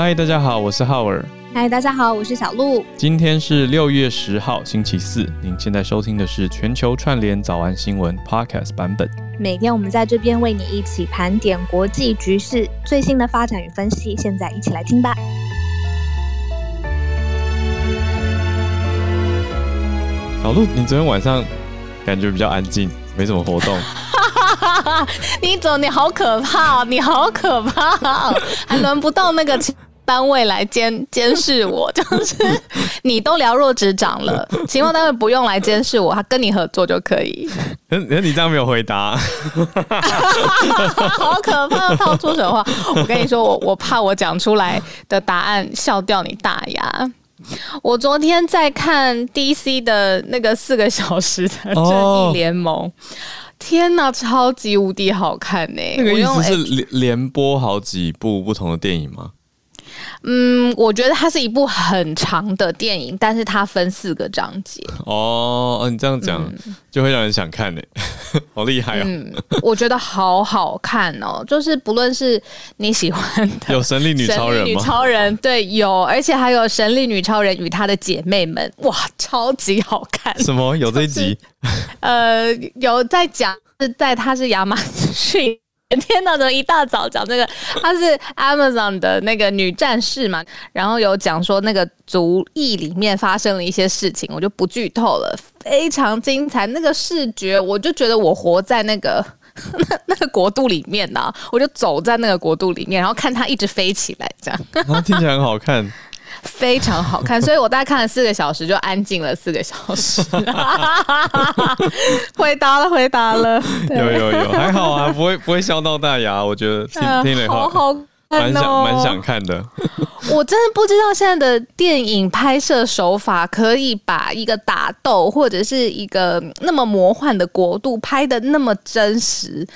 嗨，大家好，我是浩尔。嗨，大家好，我是小鹿。今天是六月十号，星期四。您现在收听的是全球串联早安新闻 Podcast 版本。每天我们在这边为你一起盘点国际局势最新的发展与分析。现在一起来听吧。小鹿，你昨天晚上感觉比较安静，没什么活动。你走，你好可怕，你好可怕，还轮不到那个。单位来监监视我，就是你都了若指掌了，情报单位不用来监视我，他跟你合作就可以。可是你这样没有回答，好可怕！套出什么话？我跟你说，我我怕我讲出来的答案笑掉你大牙。我昨天在看 DC 的那个四个小时的正义联盟，哦、天哪，超级无敌好看呢！那个意思是连连播好几部不同的电影吗？嗯，我觉得它是一部很长的电影，但是它分四个章节。哦，你这样讲、嗯、就会让人想看呢，好厉害哦！嗯，我觉得好好看哦，就是不论是你喜欢的，有神力女超人吗？女超人对，有，而且还有神力女超人与她的姐妹们，哇，超级好看！什么？有这一集？就是、呃，有在讲是在她是亚马逊。天哪！怎么一大早讲这个？她是 Amazon 的那个女战士嘛，然后有讲说那个族裔里面发生了一些事情，我就不剧透了，非常精彩。那个视觉，我就觉得我活在那个那 那个国度里面呐，我就走在那个国度里面，然后看它一直飞起来，这样。然后听起来很好看。非常好看，所以我大概看了四个小时，就安静了四个小时。回答了，回答了。有有有，还好啊，不会不会笑到大牙。我觉得听听了以后，好好，蛮想蛮想看的。我真的不知道现在的电影拍摄手法可以把一个打斗或者是一个那么魔幻的国度拍的那么真实。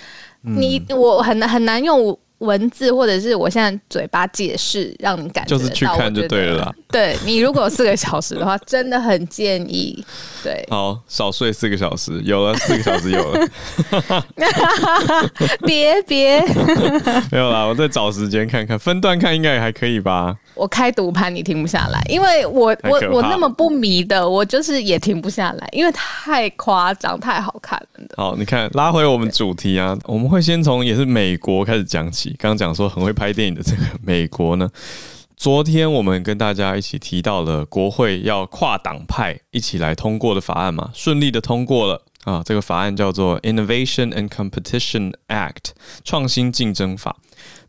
嗯、你我很难很难用。文字或者是我现在嘴巴解释，让你感觉就是去看就对了啦。对，你如果有四个小时的话，真的很建议。对，好，少睡四个小时，有了四个小时有了。别 别，没有啦，我再找时间看看，分段看应该也还可以吧。我开赌盘你停不下来，因为我我我那么不迷的，我就是也停不下来，因为太夸张，太好看了。好，你看，拉回我们主题啊，我们会先从也是美国开始讲起。刚刚讲说很会拍电影的这个美国呢，昨天我们跟大家一起提到了国会要跨党派一起来通过的法案嘛，顺利的通过了啊。这个法案叫做 Innovation and Competition Act，创新竞争法。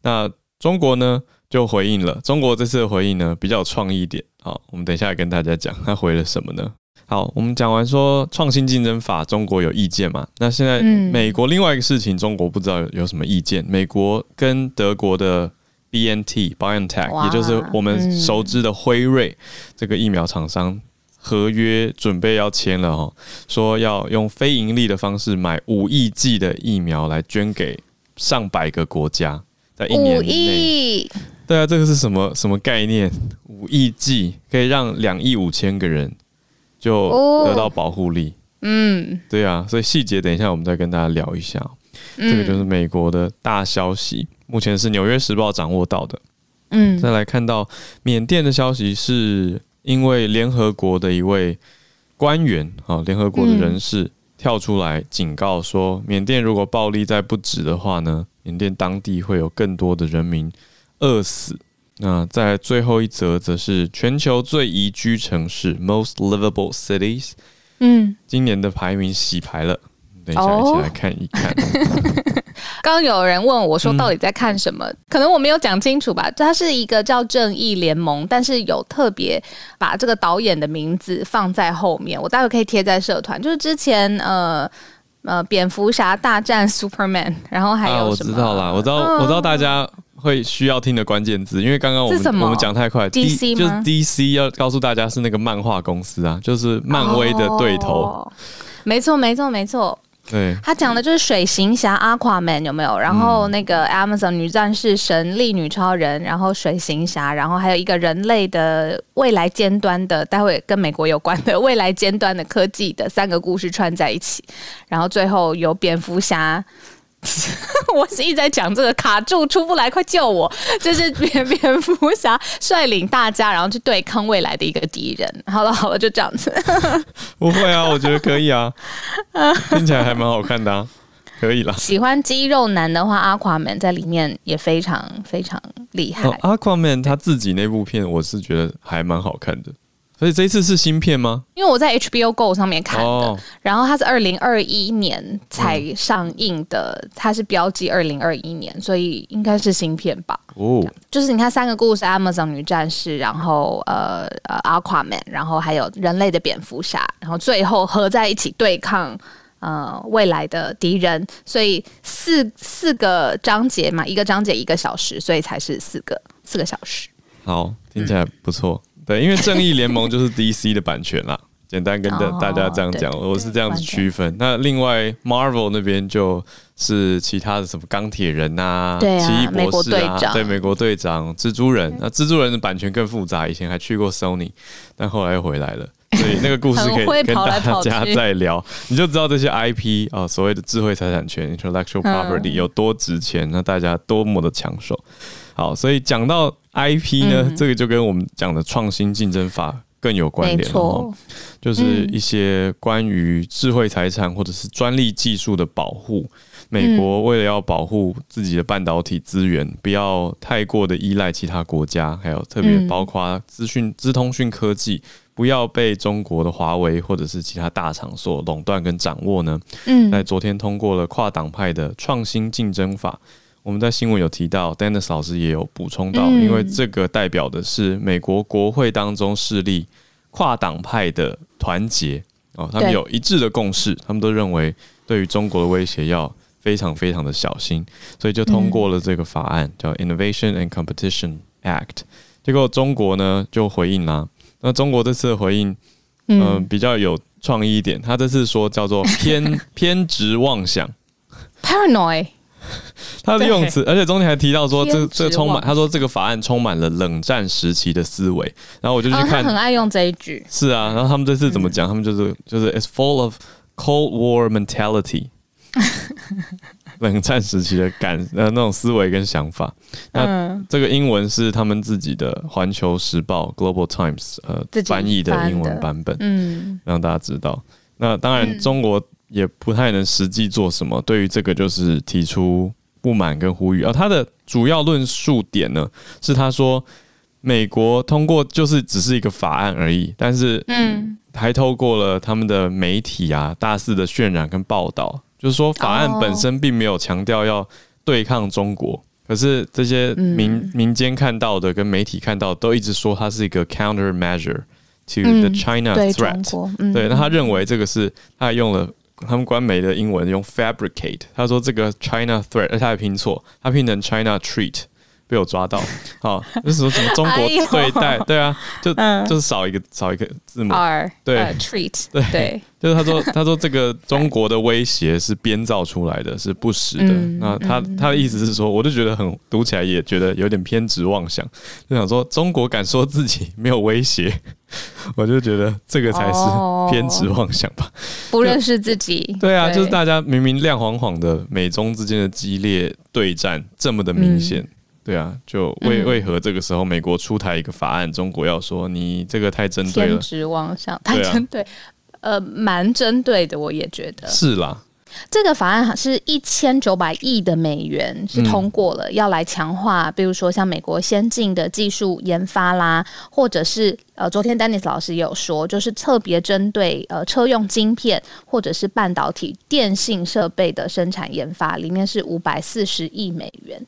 那中国呢就回应了，中国这次的回应呢比较创意一点。好，我们等一下来跟大家讲他回了什么呢？好，我们讲完说创新竞争法，中国有意见嘛？那现在美国另外一个事情，中国不知道有什么意见。美国跟德国的 BNT BioNTech，也就是我们熟知的辉瑞这个疫苗厂商合约准备要签了哦，说要用非盈利的方式买五亿剂的疫苗来捐给上百个国家，在一年内。对啊，这个是什么什么概念？五亿剂可以让两亿五千个人。就得到保护力，嗯，对啊，所以细节等一下我们再跟大家聊一下。这个就是美国的大消息，目前是《纽约时报》掌握到的。嗯，再来看到缅甸的消息，是因为联合国的一位官员啊，联合国的人士跳出来警告说，缅甸如果暴力再不止的话呢，缅甸当地会有更多的人民饿死。那在最后一则，则是全球最宜居城市 （Most Livable Cities）。嗯，今年的排名洗牌了，等一下一起来看一看。刚 刚有人问我说，到底在看什么？嗯、可能我没有讲清楚吧。它是一个叫《正义联盟》，但是有特别把这个导演的名字放在后面。我待会可以贴在社团。就是之前呃呃，蝙蝠侠大战 Superman，然后还有什么？啊、我知道啦，我知道，我知道大家。会需要听的关键字，因为刚刚我们我们讲太快，DC 就是 DC 要告诉大家是那个漫画公司啊，就是漫威的对头。哦、没错，没错，没错。对，他讲的就是水行侠 Aquaman 有没有？然后那个 Amazon 女战士神力女超人，然后水行侠，然后还有一个人类的未来尖端的，待会跟美国有关的未来尖端的科技的三个故事串在一起，然后最后有蝙蝠侠。我是一直在讲这个卡住出不来，快救我！就是蝙 蝙蝠侠率领大家，然后去对抗未来的一个敌人。好了好了，就这样子。不会啊，我觉得可以啊，听起来还蛮好看的啊，可以啦。喜欢肌肉男的话，阿夸曼在里面也非常非常厉害。阿夸曼他自己那部片，我是觉得还蛮好看的。所以这一次是新片吗？因为我在 HBO Go 上面看的，哦、然后它是二零二一年才上映的，嗯、它是标记二零二一年，所以应该是新片吧。哦，就是你看三个故事：Amazon 女战士，然后呃呃 Aquaman，然后还有人类的蝙蝠侠，然后最后合在一起对抗呃未来的敌人，所以四四个章节嘛，一个章节一个小时，所以才是四个四个小时。好，听起来不错。嗯对，因为正义联盟就是 DC 的版权啦，简单跟大大家这样讲，哦、我是这样子区分。那另外 Marvel 那边就是其他的什么钢铁人啊、奇异博士啊，对，美国队长、蜘蛛人。那蜘蛛人的版权更复杂，以前还去过 Sony，但后来又回来了。所以那个故事 可以跟大家再聊，你就知道这些 IP 啊、哦，所谓的智慧财产权 （intellectual property） 有多值钱，那大家多么的抢手。好，所以讲到 IP 呢，嗯、这个就跟我们讲的创新竞争法更有关联了。错就是一些关于智慧财产或者是专利技术的保护。美国为了要保护自己的半导体资源，不要太过的依赖其他国家，还有特别包括资讯、资通讯科技，不要被中国的华为或者是其他大厂所垄断跟掌握呢。嗯，在昨天通过了跨党派的创新竞争法。我们在新闻有提到，Dennis 老师也有补充到，因为这个代表的是美国国会当中势力跨党派的团结哦，他们有一致的共识，他们都认为对于中国的威胁要非常非常的小心，所以就通过了这个法案，叫 Innovation and Competition Act。结果中国呢就回应啦，那中国这次的回应，嗯，比较有创意一点，他这次说叫做偏 偏执妄想，Paranoid。他的用词，而且中间还提到说，这这充满，他说这个法案充满了冷战时期的思维。然后我就去看，他很爱用这一句。是啊，然后他们这次怎么讲？他们就是就是 it's full of Cold War mentality，冷战时期的感呃那种思维跟想法。那这个英文是他们自己的《环球时报》（Global Times） 呃翻译的英文版本，嗯，让大家知道。那当然中国。也不太能实际做什么，对于这个就是提出不满跟呼吁。而他的主要论述点呢，是他说美国通过就是只是一个法案而已，但是嗯，还透过了他们的媒体啊大肆的渲染跟报道，就是说法案本身并没有强调要对抗中国，可是这些民民间看到的跟媒体看到的都一直说它是一个 counter measure to the China threat。对，那他认为这个是他还用了。他们官媒的英文用 fabricate，他说这个 China threat，而他还拼错，他拼成 China treat，被我抓到。好，就是说什么中国对待，对啊，就就是少一个少一个字母，R，对，treat，对，就是他说他说这个中国的威胁是编造出来的，是不实的。那他他的意思是说，我就觉得很读起来也觉得有点偏执妄想，就想说中国敢说自己没有威胁。我就觉得这个才是偏执妄想吧，不认识自己。对啊，就是大家明明亮晃晃的美中之间的激烈对战这么的明显，对啊，就为为何这个时候美国出台一个法案，中国要说你这个太针对了，偏执妄想，太针对，呃，蛮针对的，我也觉得。是啦。这个法案是一千九百亿的美元是通过了，要来强化，比如说像美国先进的技术研发啦，或者是呃，昨天 Dennis 老师也有说，就是特别针对呃车用晶片或者是半导体电信设备的生产研发，里面是五百四十亿美元。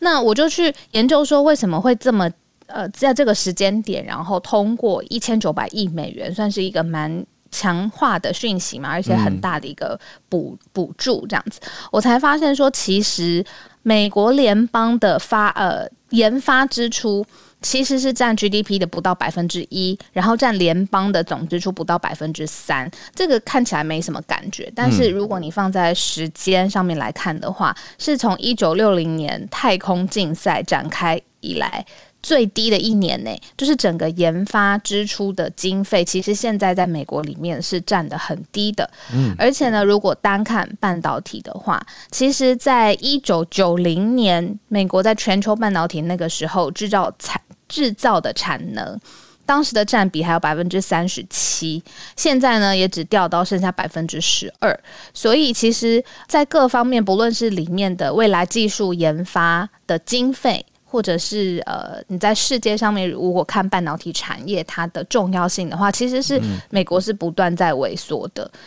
那我就去研究说，为什么会这么呃，在这个时间点，然后通过一千九百亿美元，算是一个蛮。强化的讯息嘛，而且很大的一个补补助这样子，我才发现说，其实美国联邦的发呃研发支出其实是占 GDP 的不到百分之一，然后占联邦的总支出不到百分之三。这个看起来没什么感觉，但是如果你放在时间上面来看的话，是从一九六零年太空竞赛展开以来。最低的一年内，就是整个研发支出的经费，其实现在在美国里面是占的很低的。嗯，而且呢，如果单看半导体的话，其实在一九九零年，美国在全球半导体那个时候制造产制造的产能，当时的占比还有百分之三十七，现在呢也只掉到剩下百分之十二。所以，其实，在各方面，不论是里面的未来技术研发的经费。或者是呃，你在世界上面如果看半导体产业它的重要性的话，其实是美国是不断在萎缩的。嗯、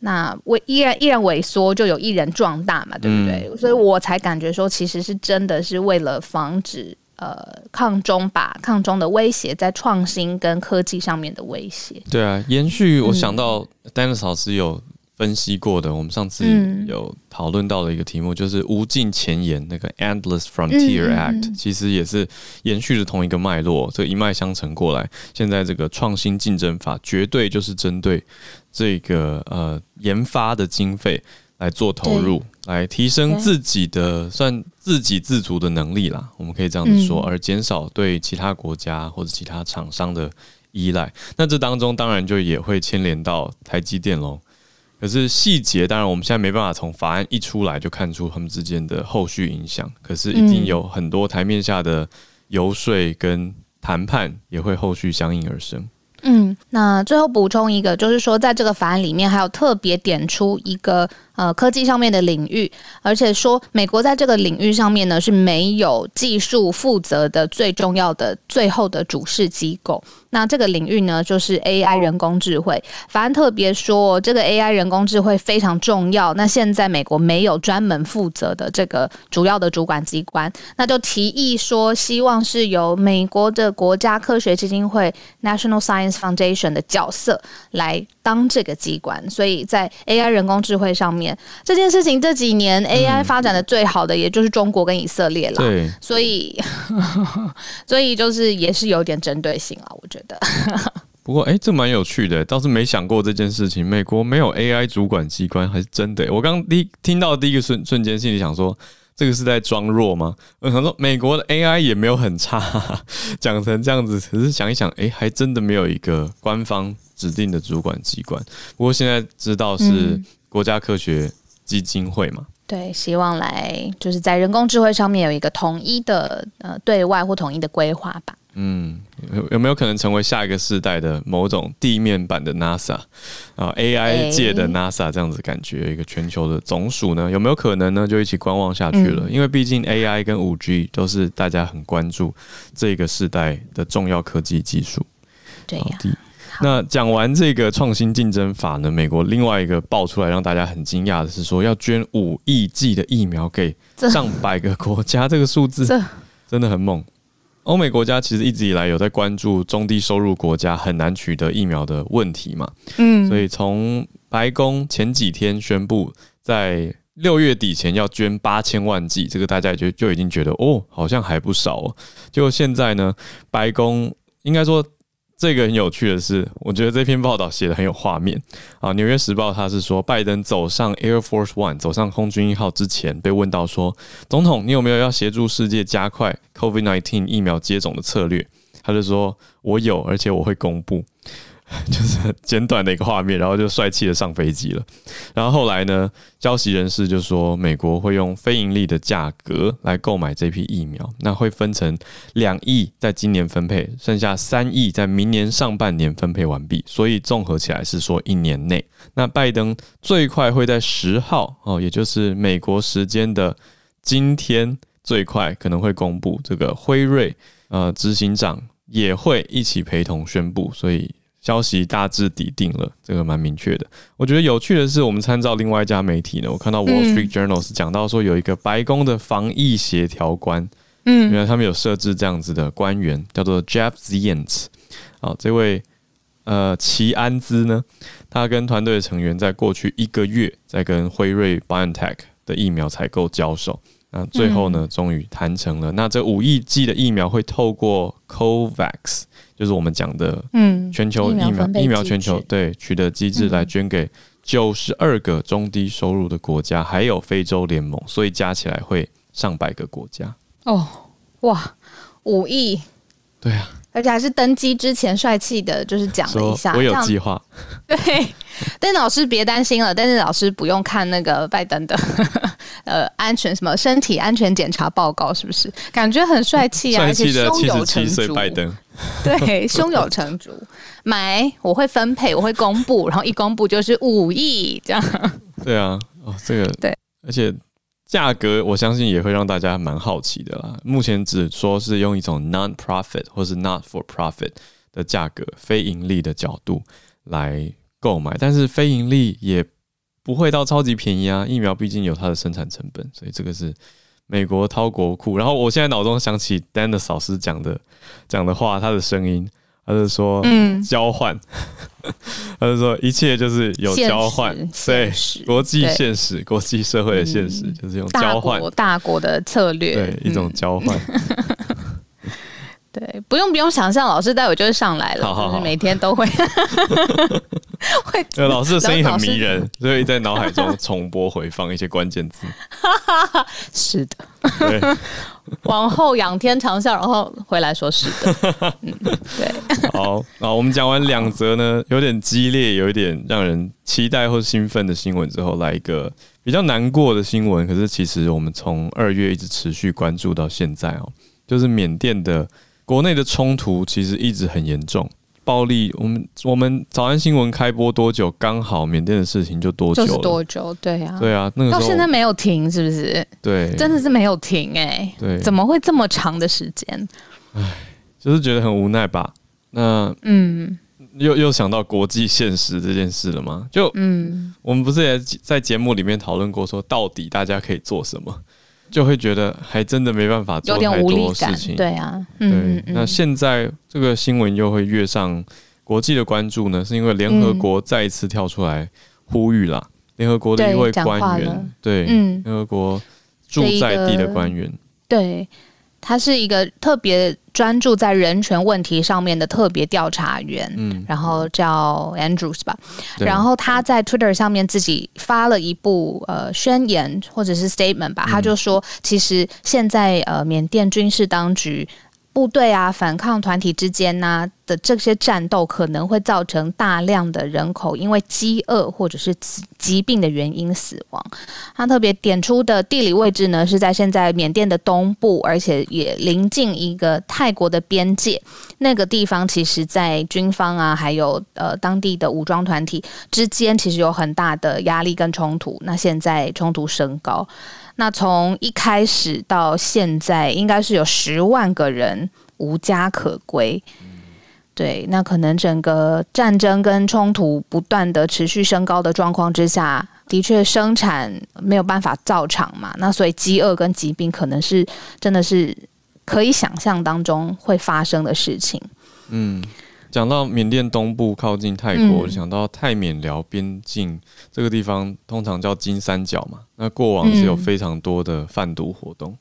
那萎依然依然萎缩，就有一人壮大嘛，对不对？嗯、所以我才感觉说，其实是真的是为了防止呃抗中吧抗中的威胁在创新跟科技上面的威胁。对啊，延续我想到 Dennis 老师有。分析过的，我们上次有讨论到的一个题目，嗯、就是无尽前沿那个 Endless Frontier Act，、嗯、其实也是延续着同一个脉络，这、一脉相承过来。现在这个创新竞争法绝对就是针对这个呃研发的经费来做投入，来提升自己的算自给自足的能力啦。我们可以这样子说，嗯、而减少对其他国家或者其他厂商的依赖。那这当中当然就也会牵连到台积电喽。可是细节，当然我们现在没办法从法案一出来就看出他们之间的后续影响。可是一定有很多台面下的游说跟谈判也会后续相应而生。嗯，那最后补充一个，就是说在这个法案里面还有特别点出一个呃科技上面的领域，而且说美国在这个领域上面呢是没有技术负责的最重要的最后的主事机构。那这个领域呢，就是 AI 人工智慧。法案特别说，这个 AI 人工智慧非常重要。那现在美国没有专门负责的这个主要的主管机关，那就提议说，希望是由美国的国家科学基金会 （National Science Foundation） 的角色来当这个机关。所以在 AI 人工智慧上面，这件事情这几年 AI 发展的最好的，也就是中国跟以色列了。对，所以 所以就是也是有点针对性了，我觉得。不过，哎、欸，这蛮有趣的，倒是没想过这件事情。美国没有 AI 主管机关，还是真的？我刚第听到第一个瞬瞬间，心里想说，这个是在装弱吗？我想说，美国的 AI 也没有很差，讲成这样子，只是想一想，哎、欸，还真的没有一个官方指定的主管机关。不过现在知道是国家科学基金会嘛？嗯、对，希望来就是在人工智慧上面有一个统一的呃对外或统一的规划吧。嗯，有有没有可能成为下一个世代的某种地面版的 NASA 啊？AI 界的 NASA 这样子感觉，一个全球的总署呢？有没有可能呢？就一起观望下去了，嗯、因为毕竟 AI 跟五 G 都是大家很关注这个世代的重要科技技术。对呀。那讲完这个创新竞争法呢，美国另外一个爆出来让大家很惊讶的是说，要捐五亿剂的疫苗给上百个国家，这，这个数字真的很猛。欧美国家其实一直以来有在关注中低收入国家很难取得疫苗的问题嘛，嗯，所以从白宫前几天宣布在六月底前要捐八千万剂，这个大家就就已经觉得哦，好像还不少哦。就现在呢，白宫应该说。这个很有趣的是，我觉得这篇报道写得很有画面啊。《纽约时报》他是说，拜登走上 Air Force One，走上空军一号之前，被问到说：“总统，你有没有要协助世界加快 COVID-19 疫苗接种的策略？”他就说：“我有，而且我会公布。” 就是简短的一个画面，然后就帅气的上飞机了。然后后来呢，消息人士就说，美国会用非盈利的价格来购买这批疫苗，那会分成两亿在今年分配，剩下三亿在明年上半年分配完毕。所以综合起来是说一年内，那拜登最快会在十号哦，也就是美国时间的今天最快可能会公布这个辉瑞呃执行长也会一起陪同宣布，所以。消息大致底定了，这个蛮明确的。我觉得有趣的是，我们参照另外一家媒体呢，我看到 Wall Street Journal 是讲到说，有一个白宫的防疫协调官，嗯，原来他们有设置这样子的官员，叫做 Jeff Zients。好，这位呃齐安兹呢，他跟团队的成员在过去一个月在跟辉瑞 BioNTech 的疫苗采购交手，那最后呢，终于谈成了。那这五亿剂的疫苗会透过 COVAX。就是我们讲的，嗯，全球疫苗疫苗全球对取得机制来捐给九十二个中低收入的国家，还有非洲联盟，所以加起来会上百个国家。哦，哇，五亿对啊。而且还是登机之前帅气的，就是讲了一下，我有计划。对，但老师别担心了，但是老师不用看那个拜登的 呃安全什么身体安全检查报告，是不是？感觉很帅气啊，而且胸有成竹。拜登，对，胸有成竹。买，我会分配，我会公布，然后一公布就是五亿这样。对啊，哦，这个对，而且。价格我相信也会让大家蛮好奇的啦。目前只说是用一种 non-profit 或是 not for profit 的价格，非盈利的角度来购买，但是非盈利也不会到超级便宜啊。疫苗毕竟有它的生产成本，所以这个是美国掏国库。然后我现在脑中想起 Dennis 老师讲的讲的话，他的声音。他是说，嗯，交换，他是说一切就是有交换，对，国际现实、国际社会的现实、嗯、就是用交换，大国的策略，对，一种交换。嗯 对，不用不用想象，老师待会就会上来了，好好好，就是每天都会 会。对，老师的声音很迷人，所以在脑海中重播回放一些关键字。是的，对，往后仰天长啸，然后回来说是的。嗯，对。好，那我们讲完两则呢，有点激烈，有一点让人期待或兴奋的新闻之后，来一个比较难过的新闻。可是其实我们从二月一直持续关注到现在哦，就是缅甸的。国内的冲突其实一直很严重，暴力。我们我们早安新闻开播多久，刚好缅甸的事情就多久，就是多久？对呀、啊，对啊，那个到现在没有停，是不是？对，真的是没有停哎、欸。对，怎么会这么长的时间？唉，就是觉得很无奈吧。那嗯，又又想到国际现实这件事了吗？就嗯，我们不是也在节目里面讨论过，说到底大家可以做什么？就会觉得还真的没办法做太多事情，对啊，对。那现在这个新闻又会跃上国际的关注呢？是因为联合国再一次跳出来呼吁啦。联合国的一位官员，对，联合国驻在地的官员，对。他是一个特别专注在人权问题上面的特别调查员，嗯，然后叫 Andrews 吧，然后他在 Twitter 上面自己发了一部呃宣言或者是 statement 吧，他就说，其实现在呃缅甸军事当局。部队啊，反抗团体之间呢的这些战斗，可能会造成大量的人口因为饥饿或者是疾病的原因死亡。他特别点出的地理位置呢，是在现在缅甸的东部，而且也临近一个泰国的边界。那个地方其实，在军方啊，还有呃当地的武装团体之间，其实有很大的压力跟冲突。那现在冲突升高。那从一开始到现在，应该是有十万个人无家可归。对，那可能整个战争跟冲突不断的持续升高的状况之下，的确生产没有办法造厂嘛。那所以饥饿跟疾病可能是真的是可以想象当中会发生的事情。嗯。讲到缅甸东部靠近泰国，我就想到泰缅辽边境这个地方，通常叫金三角嘛。那过往是有非常多的贩毒活动，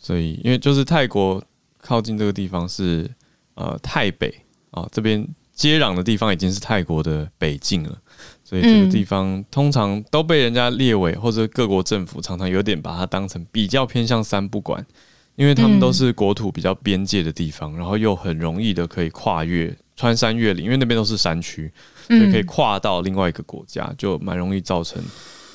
所以因为就是泰国靠近这个地方是呃泰北啊，这边接壤的地方已经是泰国的北境了，所以这个地方通常都被人家列为或者各国政府常常有点把它当成比较偏向三不管，因为他们都是国土比较边界的地方，然后又很容易的可以跨越。穿山越岭，因为那边都是山区，所以可以跨到另外一个国家，就蛮容易造成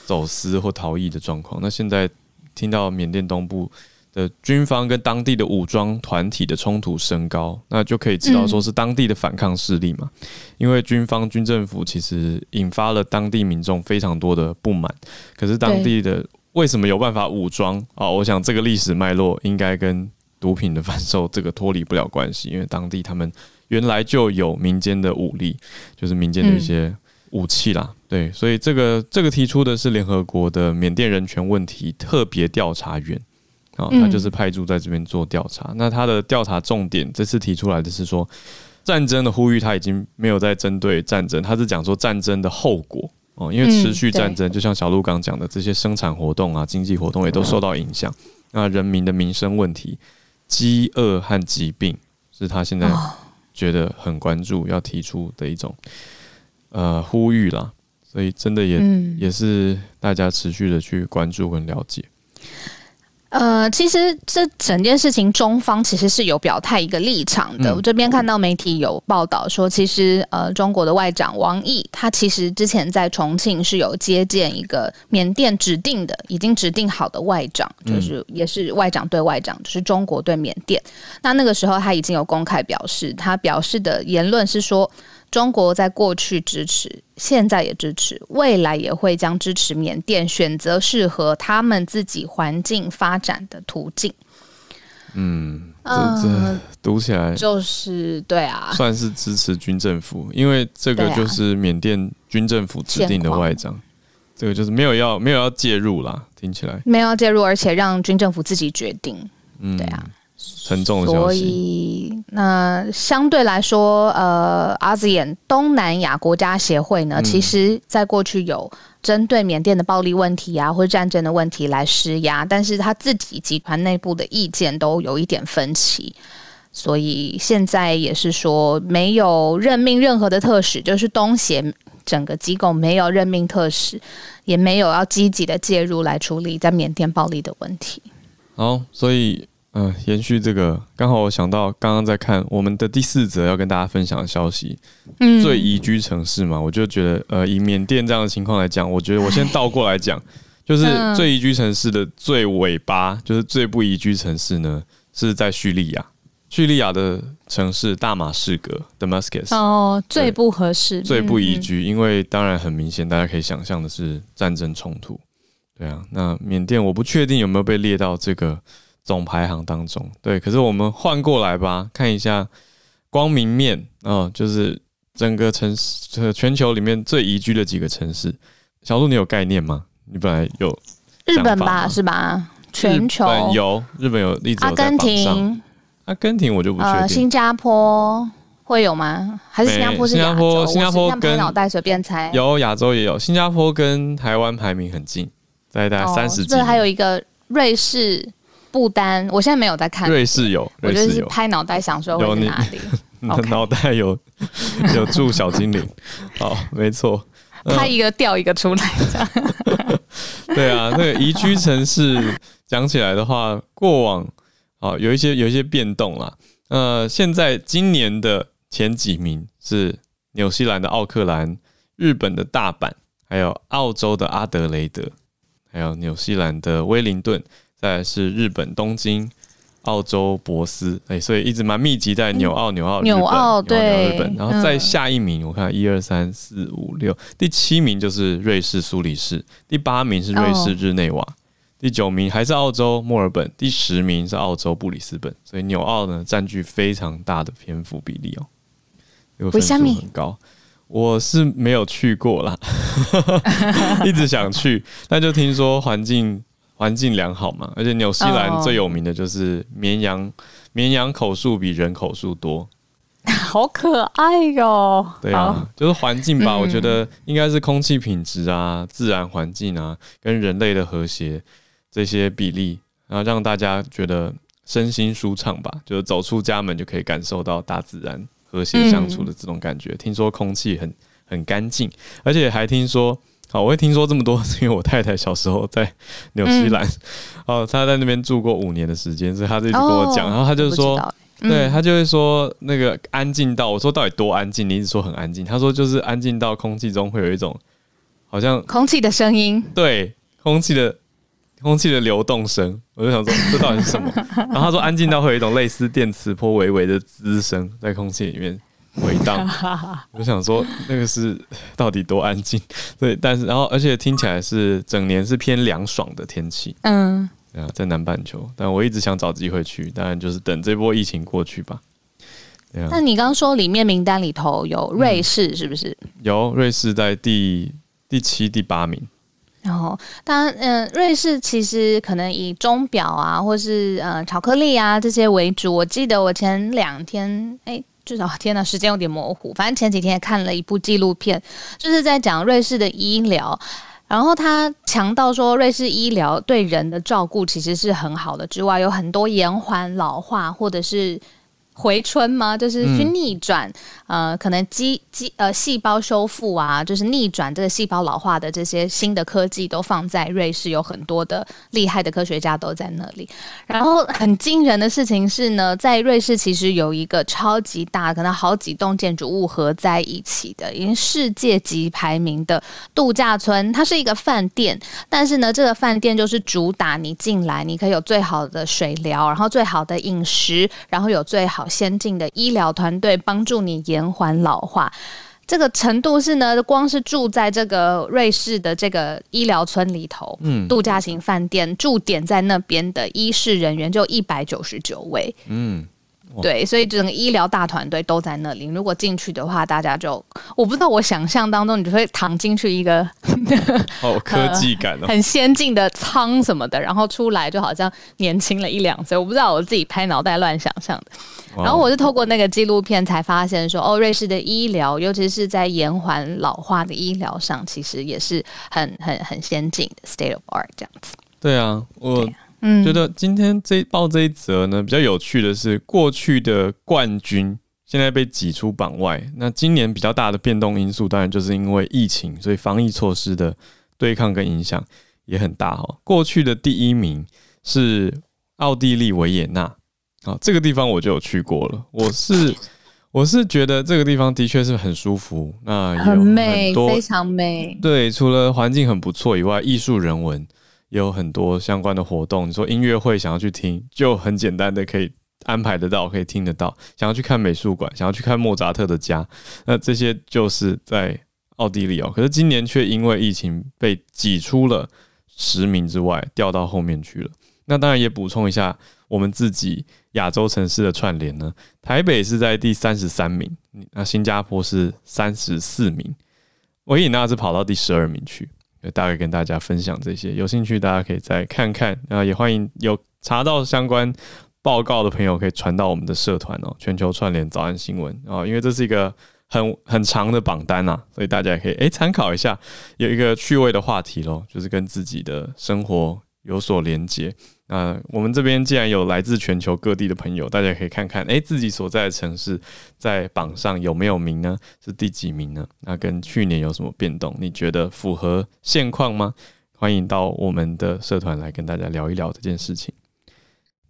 走私或逃逸的状况。那现在听到缅甸东部的军方跟当地的武装团体的冲突升高，那就可以知道说是当地的反抗势力嘛。因为军方军政府其实引发了当地民众非常多的不满，可是当地的为什么有办法武装啊？我想这个历史脉络应该跟毒品的贩售这个脱离不了关系，因为当地他们。原来就有民间的武力，就是民间的一些武器啦。嗯、对，所以这个这个提出的是联合国的缅甸人权问题特别调查员，啊，他就是派驻在这边做调查。那他的调查重点这次提出来的是说，战争的呼吁他已经没有在针对战争，他是讲说战争的后果哦，因为持续战争，就像小鹿刚讲的，这些生产活动啊、经济活动也都受到影响。那人民的民生问题、饥饿和疾病是他现在。觉得很关注，要提出的一种呃呼吁啦，所以真的也、嗯、也是大家持续的去关注跟了解。呃，其实这整件事情，中方其实是有表态一个立场的。嗯、我这边看到媒体有报道说，其实呃，中国的外长王毅他其实之前在重庆是有接见一个缅甸指定的、已经指定好的外长，就是也是外长对外长，就是中国对缅甸。那那个时候他已经有公开表示，他表示的言论是说。中国在过去支持，现在也支持，未来也会将支持缅甸选择适合他们自己环境发展的途径。嗯，这这读起来就是对啊，算是支持军政府，因为这个就是缅甸军政府制定的外长，这个就是没有要没有要介入啦，听起来没有要介入，而且让军政府自己决定。嗯，对啊。沉重的消息。所以，那相对来说，呃，ASEAN 东南亚国家协会呢，嗯、其实在过去有针对缅甸的暴力问题啊，或者战争的问题来施压，但是他自己集团内部的意见都有一点分歧，所以现在也是说没有任命任何的特使，就是东协整个机构没有任命特使，也没有要积极的介入来处理在缅甸暴力的问题。好，所以。嗯、呃，延续这个，刚好我想到刚刚在看我们的第四则要跟大家分享的消息，嗯，最宜居城市嘛，我就觉得，呃，以缅甸这样的情况来讲，我觉得我先倒过来讲，就是最宜居城市的最尾巴，就是最不宜居城市呢，是在叙利亚，叙利亚的城市大马士革 （Damascus） 哦，最不合适，最不宜居，因为当然很明显，大家可以想象的是战争冲突，对啊，那缅甸我不确定有没有被列到这个。总排行当中，对，可是我们换过来吧，看一下光明面啊、哦，就是整个城市，全球里面最宜居的几个城市。小鹿，你有概念吗？你本来有日本吧，是吧？全球有日本有例子，阿根廷，阿根廷我就不确定、呃。新加坡会有吗？还是新加坡是？新加坡，新加坡跟脑袋随便猜，有亚洲也有。新加坡跟台湾排名很近，在大概三十几。这、哦、还有一个瑞士。不丹，我现在没有在看。瑞士有，我就是拍脑袋想说会在哪里。你的脑袋有 有住小精灵，好，没错。拍一个掉一个出来。对啊，那个宜居城市讲起来的话，过往啊有一些有一些变动啦。呃，现在今年的前几名是纽西兰的奥克兰、日本的大阪，还有澳洲的阿德雷德，还有纽西兰的威灵顿。再来是日本东京、澳洲博斯，哎，所以一直蛮密集在纽澳、纽澳、纽澳对，日本，然后再下一名，我看一二三四五六，第七名就是瑞士苏黎世，第八名是瑞士日内瓦，第九名还是澳洲墨尔本，第十名是澳洲布里斯本，所以纽澳呢占据非常大的篇幅比例哦，这个分数很高，我是没有去过啦，一直想去，但就听说环境。环境良好嘛，而且纽西兰最有名的就是绵羊，绵羊口数比人口数多，好可爱哟。对啊，就是环境吧，我觉得应该是空气品质啊、自然环境啊，跟人类的和谐这些比例，然后让大家觉得身心舒畅吧，就是走出家门就可以感受到大自然和谐相处的这种感觉。听说空气很很干净，而且还听说。好，我会听说这么多，是因为我太太小时候在纽西兰，哦、嗯，她在那边住过五年的时间，所以她就一直跟我讲，哦、然后她就说，嗯、对她就会说那个安静到，我说到底多安静？你一直说很安静，她说就是安静到空气中会有一种好像空气的声音，对，空气的空气的流动声，我就想说这到底是什么？然后她说安静到会有一种类似电磁波微微的滋声在空气里面。回荡，我想说那个是到底多安静？对，但是然后而且听起来是整年是偏凉爽的天气，嗯，对啊，在南半球，但我一直想找机会去，当然就是等这波疫情过去吧。那你刚刚说里面名单里头有瑞士，是不是？嗯，有瑞士在第第七、第八名。然后，当然，嗯，瑞士其实可能以钟表啊，或是呃巧克力啊这些为主。我记得我前两天，哎。至少天呐，时间有点模糊。反正前几天也看了一部纪录片，就是在讲瑞士的医疗。然后他强调说，瑞士医疗对人的照顾其实是很好的，之外有很多延缓老化或者是回春吗？就是去逆转，嗯、呃，可能基基呃细胞修复啊，就是逆转这个细胞老化的这些新的科技都放在瑞士，有很多的厉害的科学家都在那里。然后很惊人的事情是呢，在瑞士其实有一个超级大，可能好几栋建筑物合在一起的，已经世界级排名的度假村。它是一个饭店，但是呢，这个饭店就是主打你进来，你可以有最好的水疗，然后最好的饮食，然后有最好。先进的医疗团队帮助你延延缓老化，这个程度是呢，光是住在这个瑞士的这个医疗村里头，嗯，度假型饭店驻点在那边的医事人员就一百九十九位，嗯。对，所以整个医疗大团队都在那里。如果进去的话，大家就我不知道，我想象当中你就会躺进去一个 哦，科技感、哦、很先进的舱什么的，然后出来就好像年轻了一两岁。我不知道我自己拍脑袋乱想象的。然后我是透过那个纪录片才发现说，哦，瑞士的医疗，尤其是在延缓老化的医疗上，其实也是很很很先进的 state of art 这样子。对啊，我。嗯，觉得今天这报这一则呢，比较有趣的是，过去的冠军现在被挤出榜外。那今年比较大的变动因素，当然就是因为疫情，所以防疫措施的对抗跟影响也很大哈。过去的第一名是奥地利维也纳啊，这个地方我就有去过了。我是 我是觉得这个地方的确是很舒服，那很美，非常美。对，除了环境很不错以外，艺术人文。也有很多相关的活动，你说音乐会想要去听，就很简单的可以安排得到，可以听得到。想要去看美术馆，想要去看莫扎特的家，那这些就是在奥地利哦。可是今年却因为疫情被挤出了十名之外，掉到后面去了。那当然也补充一下，我们自己亚洲城市的串联呢，台北是在第三十三名，那新加坡是三十四名，维也纳是跑到第十二名去。大概跟大家分享这些，有兴趣大家可以再看看，啊，也欢迎有查到相关报告的朋友可以传到我们的社团哦，全球串联早安新闻。啊，因为这是一个很很长的榜单呐，所以大家也可以诶参考一下，有一个趣味的话题咯，就是跟自己的生活有所连接。那我们这边既然有来自全球各地的朋友，大家可以看看，哎，自己所在的城市在榜上有没有名呢？是第几名呢？那跟去年有什么变动？你觉得符合现况吗？欢迎到我们的社团来跟大家聊一聊这件事情。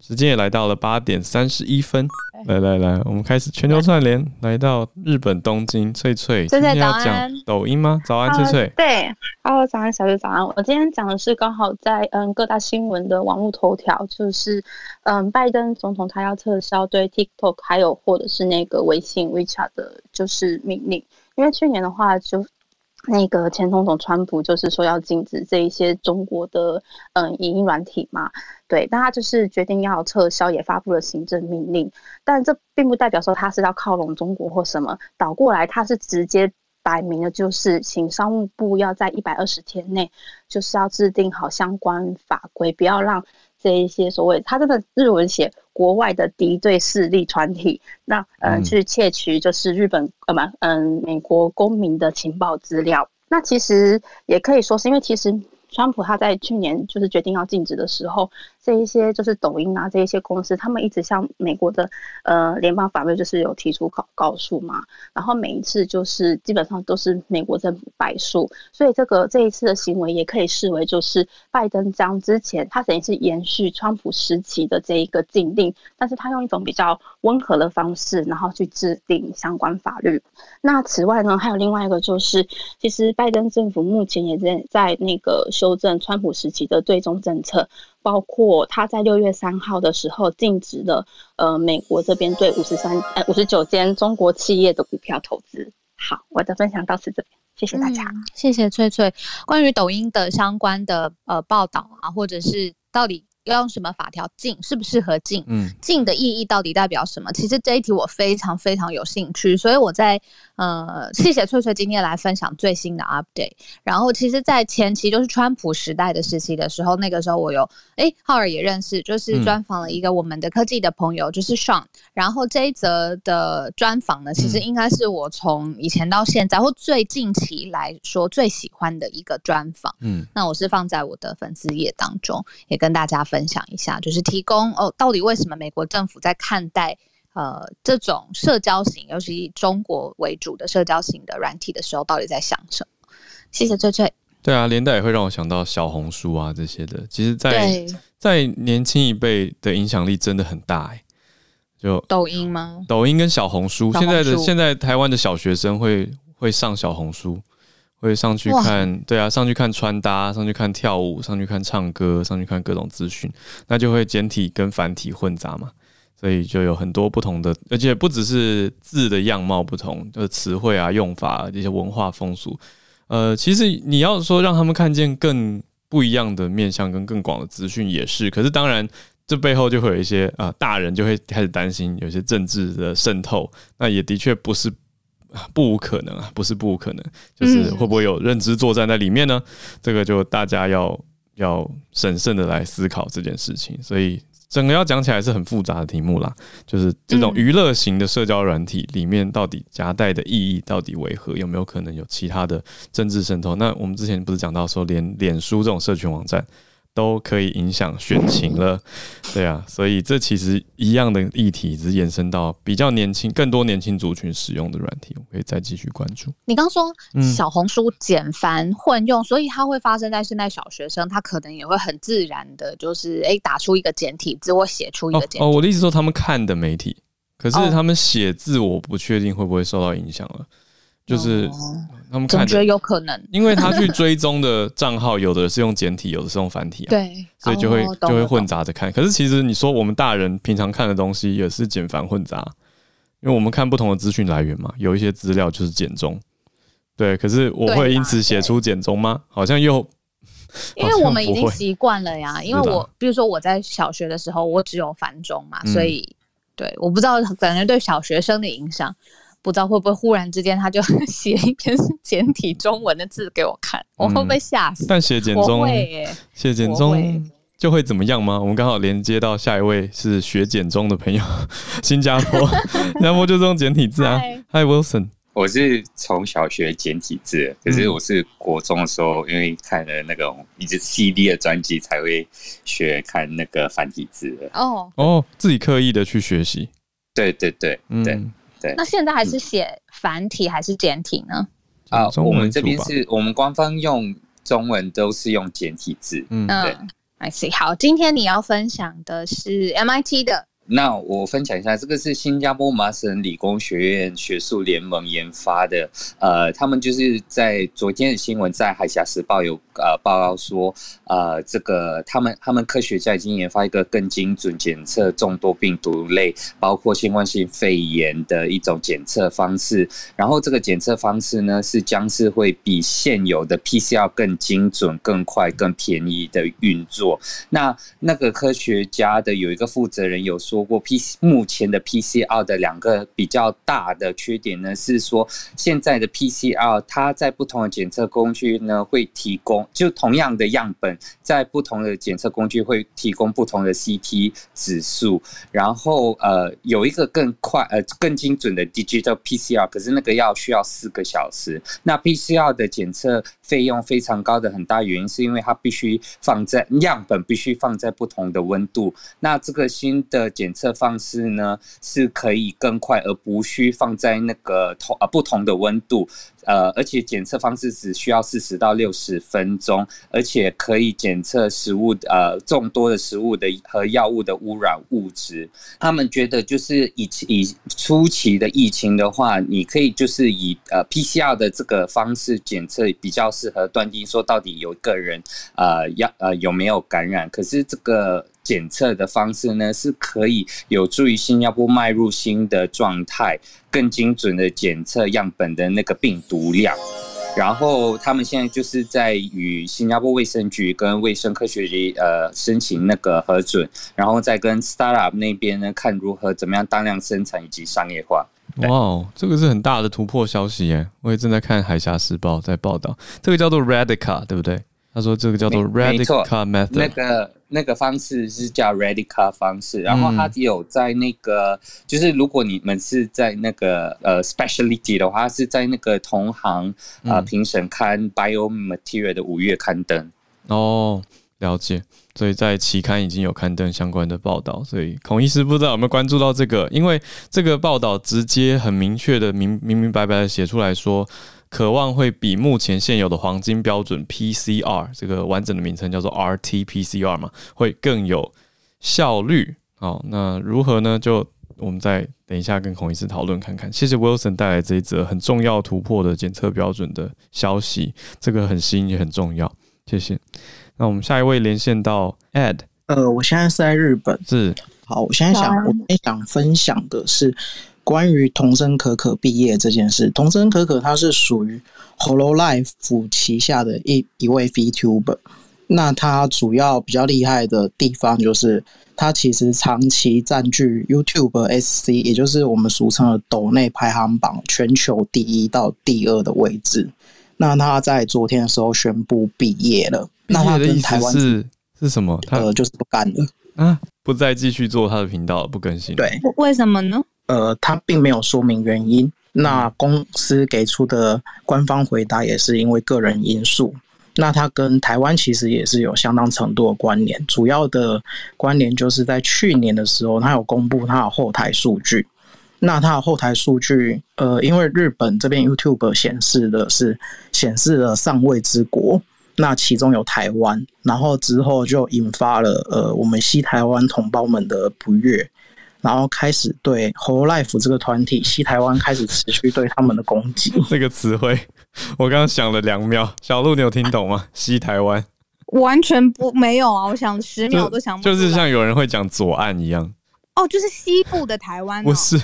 时间也来到了八点三十一分，来来来，我们开始全球串联，来到日本东京，翠翠，今天要讲抖音吗？早安，翠翠。Uh, 对，Hello，早安，小月，早安。我今天讲的是刚好在嗯各大新闻的网络头条，就是嗯拜登总统他要撤销对 TikTok 还有或者是那个微信 WeChat 的就是命令，因为去年的话就。那个前总统川普就是说要禁止这一些中国的嗯影音软体嘛，对，但他就是决定要撤销，也发布了行政命令，但这并不代表说他是要靠拢中国或什么，倒过来他是直接摆明了就是请商务部要在一百二十天内就是要制定好相关法规，不要让。这一些所谓，他真的日文写国外的敌对势力团体，那嗯、呃、去窃取就是日本呃不嗯美国公民的情报资料，那其实也可以说是因为其实。川普他在去年就是决定要禁止的时候，这一些就是抖音啊，这一些公司，他们一直向美国的呃联邦法院就是有提出告告诉嘛，然后每一次就是基本上都是美国政府败诉，所以这个这一次的行为也可以视为就是拜登将之前他等于是延续川普时期的这一个禁令，但是他用一种比较温和的方式，然后去制定相关法律。那此外呢，还有另外一个就是，其实拜登政府目前也在在那个。修正川普时期的最终政策，包括他在六月三号的时候禁止了呃美国这边对五十三呃五十九间中国企业的股票投资。好，我的分享到此这边，谢谢大家，嗯、谢谢翠翠。关于抖音的相关的呃报道啊，或者是到底。要用什么法条禁？适不适合禁？嗯，禁的意义到底代表什么？其实这一题我非常非常有兴趣，所以我在呃，谢谢翠翠今天来分享最新的 update。然后，其实，在前期就是川普时代的时期的时候，那个时候我有哎，浩尔也认识，就是专访了一个我们的科技的朋友，就是 Sean。然后这一则的专访呢，其实应该是我从以前到现在或最近期来说最喜欢的一个专访。嗯，那我是放在我的粉丝页当中，也跟大家。分享一下，就是提供哦，到底为什么美国政府在看待呃这种社交型，尤其以中国为主的社交型的软体的时候，到底在想什么？谢谢翠翠。对啊，连带也会让我想到小红书啊这些的。其实在，在在年轻一辈的影响力真的很大哎。就抖音吗？抖音跟小红书，现在的现在台湾的小学生会会上小红书，会上去看，对啊，上去看穿搭，上去看跳舞，上去看唱歌，上去看各种资讯，那就会简体跟繁体混杂嘛，所以就有很多不同的，而且不只是字的样貌不同，就是词汇啊、用法、这些文化风俗。呃，其实你要说让他们看见更不一样的面向跟更广的资讯也是，可是当然。这背后就会有一些啊、呃，大人就会开始担心有些政治的渗透，那也的确不是不无可能啊，不是不无可能，就是会不会有认知作战在里面呢？这个就大家要要审慎的来思考这件事情，所以。整个要讲起来是很复杂的题目啦，就是这种娱乐型的社交软体里面到底夹带的意义到底为何？有没有可能有其他的政治渗透？那我们之前不是讲到说，连脸书这种社群网站。都可以影响选情了，对啊，所以这其实一样的议题，只是延伸到比较年轻、更多年轻族群使用的软体，我们可以再继续关注。你刚说小红书简繁混用，嗯、所以它会发生在现在小学生，他可能也会很自然的，就是哎，打出一个简体字或写出一个简体字。哦，哦，我的意思说他们看的媒体，可是他们写字，我不确定会不会受到影响了。就是他们感觉有可能，因为他去追踪的账号，有的是用简体，有的是用繁体啊，对，所以就会就会混杂着看。可是其实你说我们大人平常看的东西也是简繁混杂，因为我们看不同的资讯来源嘛，有一些资料就是简中，对。可是我会因此写出简中吗？好像又，因为我们已经习惯了呀。因为我比如说我在小学的时候，我只有繁中嘛，所以对，我不知道感觉对小学生的影响。不知道会不会忽然之间他就 写一篇简体中文的字给我看，我会不会吓死？但写简中，写简中就会怎么样吗？我们刚好连接到下一位是学简中的朋友，新加坡，新加坡就是用简体字啊。Hi Wilson，我是从小学简体字，可是我是国中的时候，因为看了那个一直 CD 的专辑，才会学看那个繁体字的。哦哦，自己刻意的去学习。对对对，嗯。对对那现在还是写繁体还是简体呢？啊、嗯，我们这边是我们官方用中文都是用简体字。嗯，对。I see。好，今天你要分享的是 MIT 的。那我分享一下，这个是新加坡麻省理工学院学术联盟研发的。呃，他们就是在昨天的新闻，在《海峡时报》有呃报告说，呃，这个他们他们科学家已经研发一个更精准检测众多病毒类，包括新冠性肺炎的一种检测方式。然后这个检测方式呢，是将是会比现有的 PCR 更精准、更快、更便宜的运作。那那个科学家的有一个负责人有说。不过 P C 目前的 P C R 的两个比较大的缺点呢，是说现在的 P C R 它在不同的检测工具呢会提供，就同样的样本，在不同的检测工具会提供不同的 C T 指数，然后呃有一个更快呃更精准的 Digital P C R，可是那个要需要四个小时。那 P C R 的检测费用非常高的很大原因是因为它必须放在样本必须放在不同的温度。那这个新的检测方式呢是可以更快，而不需放在那个同啊不同的温度，呃，而且检测方式只需要四十到六十分钟，而且可以检测食物呃众多的食物的和药物的污染物质。他们觉得就是以以初期的疫情的话，你可以就是以呃 PCR 的这个方式检测比较适合断定说到底有个人呃要呃有没有感染，可是这个。检测的方式呢，是可以有助于新加坡迈入新的状态，更精准的检测样本的那个病毒量。然后他们现在就是在与新加坡卫生局跟卫生科学局呃申请那个核准，然后再跟 startup 那边呢看如何怎么样大量生产以及商业化。哇，wow, 这个是很大的突破消息耶！我也正在看《海峡时报》在报道，这个叫做 Radica，对不对？他说这个叫做 Radica Method，那个。那个方式是叫 Redica 方式，然后它有在那个，嗯、就是如果你们是在那个呃 specialty 的话，是在那个同行啊、呃、评审刊 Biomaterial 的五月刊登。哦，了解。所以在期刊已经有刊登相关的报道。所以孔医师不知道有没有关注到这个？因为这个报道直接很明确的明明明白白的写出来说，渴望会比目前现有的黄金标准 PCR 这个完整的名称叫做 RT-PCR 嘛，会更有效率。好，那如何呢？就我们再等一下跟孔医师讨论看看。谢谢 Wilson 带来这一则很重要突破的检测标准的消息，这个很新也很重要。谢谢。那我们下一位连线到 Ed。呃，我现在是在日本。是。好，我现在想，我想分享的是关于童声可可毕业这件事。童声可可他是属于 Hololive 旗下的一一位 VTuber。那他主要比较厉害的地方就是。他其实长期占据 YouTube SC，也就是我们俗称的抖内排行榜全球第一到第二的位置。那他在昨天的时候宣布毕业了。那他跟台湾是是什么？他呃，就是不干了啊，不再继续做他的频道，不更新。对，为什么呢？呃，他并没有说明原因。那公司给出的官方回答也是因为个人因素。那它跟台湾其实也是有相当程度的关联，主要的关联就是在去年的时候，它有公布它的后台数据。那它的后台数据，呃，因为日本这边 YouTube 显示的是显示了上位之国，那其中有台湾，然后之后就引发了呃我们西台湾同胞们的不悦。然后开始对 Whole Life 这个团体，西台湾开始持续对他们的攻击。这个词汇，我刚刚想了两秒。小鹿，你有听懂吗？西台湾完全不没有啊！我想十秒都想不就，就是像有人会讲左岸一样。哦，就是西部的台湾、哦。不是，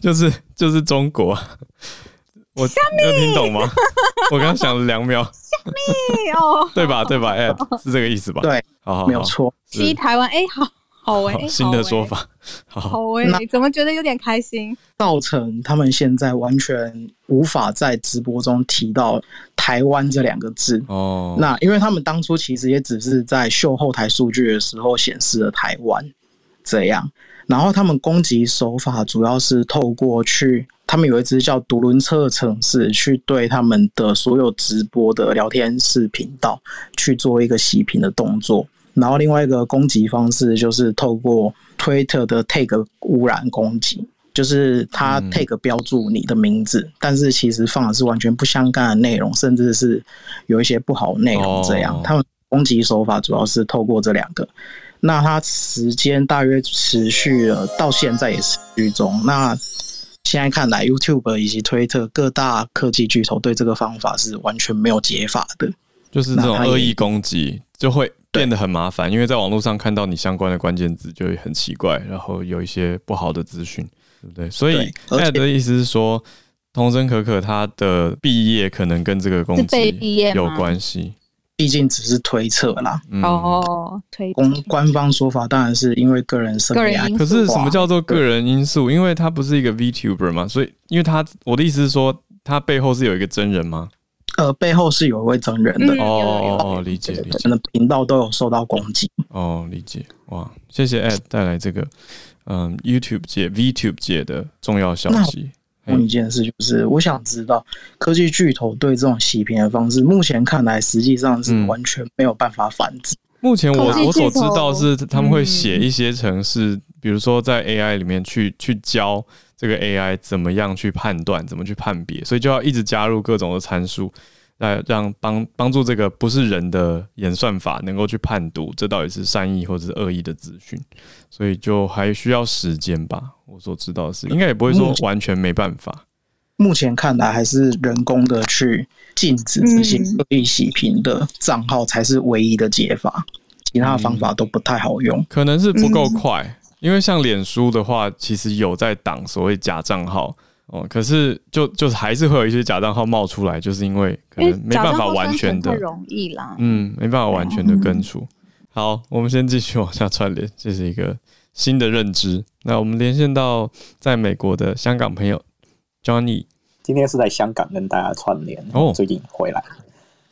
就是就是中国。我有听懂吗？我刚刚想了两秒。虾米哦，对吧？对吧？哎、欸，是这个意思吧？对，好，好，好，没有错。西台湾，哎、欸，好。好哎、欸，新的说法，好哎、欸，怎么觉得有点开心？造成他们现在完全无法在直播中提到台湾这两个字哦。那因为他们当初其实也只是在秀后台数据的时候显示了台湾这样，然后他们攻击手法主要是透过去，他们有一支叫独轮车的城市，去对他们的所有直播的聊天视频道去做一个洗屏的动作。然后另外一个攻击方式就是透过推特的 tag 污染攻击，就是他 tag 标注你的名字，嗯，但是其实放的是完全不相干的内容，甚至是有一些不好的内容。这样，哦，他们攻击手法主要是透过这两个。那它时间大约持续了到现在也持续中。那现在看来，YouTube 以及推特各大科技巨头对这个方法是完全没有解法的，就是这种恶意攻击就会。变得很麻烦，因为在网络上看到你相关的关键字就会很奇怪，然后有一些不好的资讯，对不对？所以 Ed 的意思是说，童声可可他的毕业可能跟这个攻击有关系，毕竟只是推测啦。哦，推公官方说法当然是因为个人生涯，可是什么叫做个人因素？因为他不是一个 VTuber 嘛，所以因为他我的意思是说，他背后是有一个真人吗？呃，背后是有一位真人的、嗯、哦哦，理解理解，的频道都有受到攻击。哦，理解。哇，谢谢 Ed 带来这个嗯 YouTube 界 VTube 界的重要消息。问一件事就是，我想知道科技巨头对这种洗屏的方式，目前看来实际上是完全没有办法反制。嗯、目前我我所知道是他们会写一些程式、嗯，比如说在 AI 里面去去教。这个 AI 怎么样去判断，怎么去判别，所以就要一直加入各种的参数，来让帮帮助这个不是人的演算法能够去判读这到底是善意或者是恶意的资讯，所以就还需要时间吧。我所知道的是，应该也不会说完全没办法。目前看来，还是人工的去禁止这些恶意洗屏的账号才是唯一的解法，其他的方法都不太好用，可能是不够快。因为像脸书的话，其实有在挡所谓假账号哦，可是就就是还是会有一些假账号冒出来，就是因为可能没办法完全的容易啦，嗯，没办法完全的根除。好，我们先继续往下串联，这是一个新的认知。那我们连线到在美国的香港朋友 Johnny，今天是在香港跟大家串联哦，最近回来，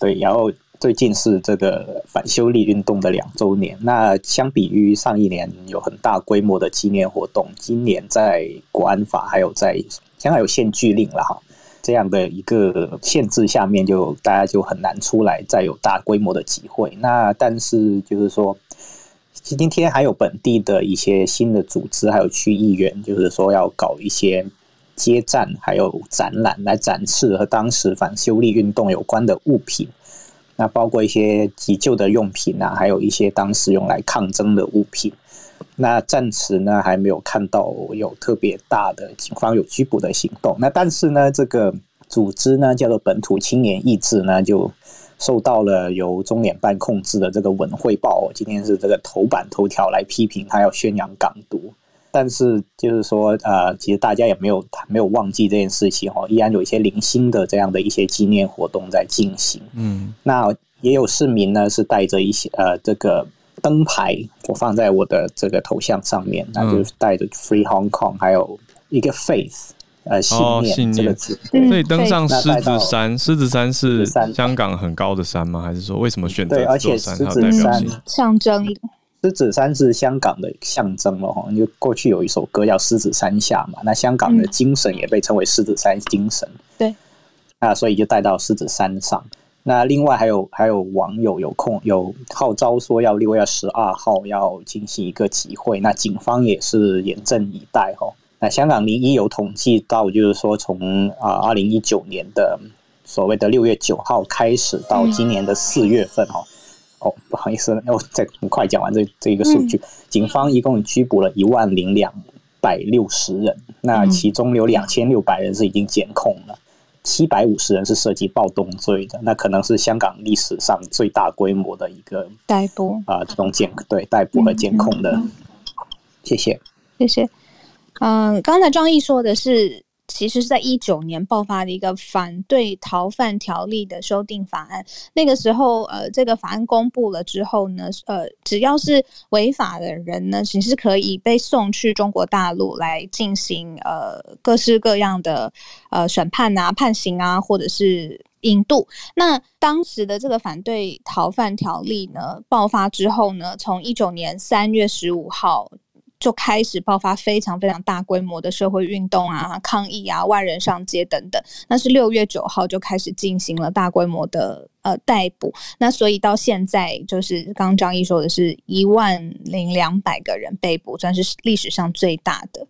对，然后。最近是这个反修例运动的两周年。那相比于上一年有很大规模的纪念活动，今年在国安法还有在香港有限聚令了哈，这样的一个限制下面，就大家就很难出来再有大规模的集会。那但是就是说，今天还有本地的一些新的组织，还有区议员，就是说要搞一些街站，还有展览来展示和当时反修例运动有关的物品。那包括一些急救的用品啊，还有一些当时用来抗争的物品。那暂时呢，还没有看到有特别大的警方有拘捕的行动。那但是呢，这个组织呢叫做本土青年意志呢，就受到了由中联办控制的这个《文汇报》今天是这个头版头条来批评他要宣扬港独。但是就是说，呃，其实大家也没有没有忘记这件事情哦，依然有一些零星的这样的一些纪念活动在进行。嗯，那也有市民呢是带着一些呃这个。灯牌我放在我的这个头像上面，那就是带着 Free Hong Kong，还有一个 Faith，呃，信念这个字。所以登上狮子山，狮子山是香港很高的山吗？还是说为什么选择这座山？它有代表性，象征。狮子山是香港的象征了哈，因为过去有一首歌叫《狮子山下》嘛，那香港的精神也被称为狮子山精神。对，那，所以就带到狮子山上。那另外还有还有网友有空有号召说要六月十二号要进行一个集会，那警方也是严阵以待哈。那香港零一有统计到，就是说从啊二零一九年的所谓的六月九号开始到今年的四月份哈，哦不好意思，我再很快讲完这这一个数据，警方一共拘捕了一万零两百六十人，那其中有两千六百人是已经监控了。七百五十人是涉及暴动罪的，那可能是香港历史上最大规模的一个逮捕啊，这种检对逮捕和监控的。嗯、谢谢，谢谢。嗯，刚才张毅说的是。其实是在一九年爆发的一个反对逃犯条例的修订法案。那个时候，呃，这个法案公布了之后呢，呃，只要是违法的人呢，其实可以被送去中国大陆来进行呃各式各样的呃审判啊、判刑啊，或者是引渡。那当时的这个反对逃犯条例呢爆发之后呢，从一九年三月十五号。就开始爆发非常非常大规模的社会运动啊、抗议啊、万人上街等等。那是六月九号就开始进行了大规模的呃逮捕。那所以到现在，就是刚刚张毅说的是一万零两百个人被捕，算是历史上最大的。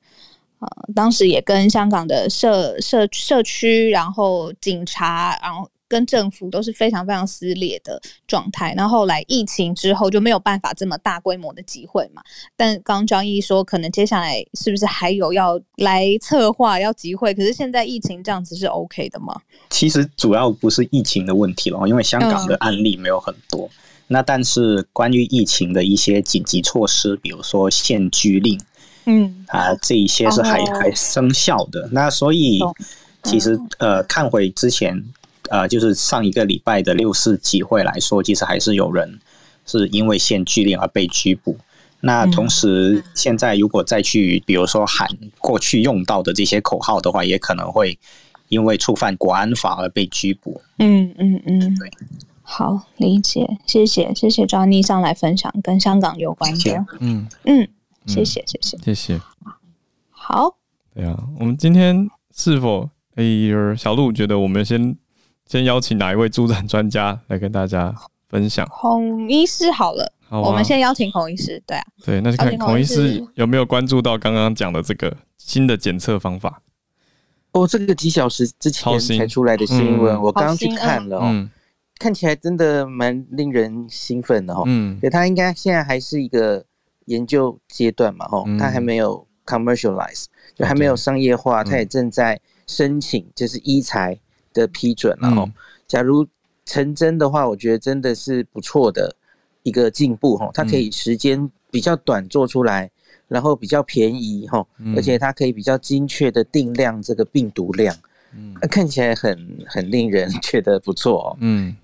呃，当时也跟香港的社社社区，然后警察，然后。跟政府都是非常非常撕裂的状态，然后后来疫情之后就没有办法这么大规模的集会嘛。但刚刚张毅说，可能接下来是不是还有要来策划要集会？可是现在疫情这样子是 OK 的吗？其实主要不是疫情的问题了，因为香港的案例没有很多。嗯、那但是关于疫情的一些紧急措施，比如说限聚令，嗯啊，这一些是还、哦、还生效的。那所以其实、嗯、呃，看回之前。呃，就是上一个礼拜的六四集会来说，其实还是有人是因为限聚令而被拘捕。那同时，现在如果再去，比如说喊过去用到的这些口号的话，也可能会因为触犯国安法而被拘捕。嗯嗯嗯，对，好理解，谢谢谢谢 Johnny 上来分享跟香港有关的。嗯嗯，谢谢谢谢谢谢。好，对啊，我们今天是否哎小鹿觉得我们先。先邀请哪一位助战专家来跟大家分享？孔医师好了，好啊，我们先邀请孔医师。对啊，对，那就看孔医师有没有关注到刚刚讲的这个新的检测方法。哦，这个几小时之前才出来的新闻，嗯、我刚刚去看了，嗯，看起来真的蛮令人兴奋的哈。嗯，对，他应该现在还是一个研究阶段嘛，哈，他还没有 commercialize，就还没有商业化，他也正在申请，就是医材。的批准，然后，假如成真的话，我觉得真的是不错的一个进步哈。它可以时间比较短做出来，然后比较便宜哈，而且它可以比较精确的定量这个病毒量，嗯，看起来很很令人 觉得不错哦。嗯，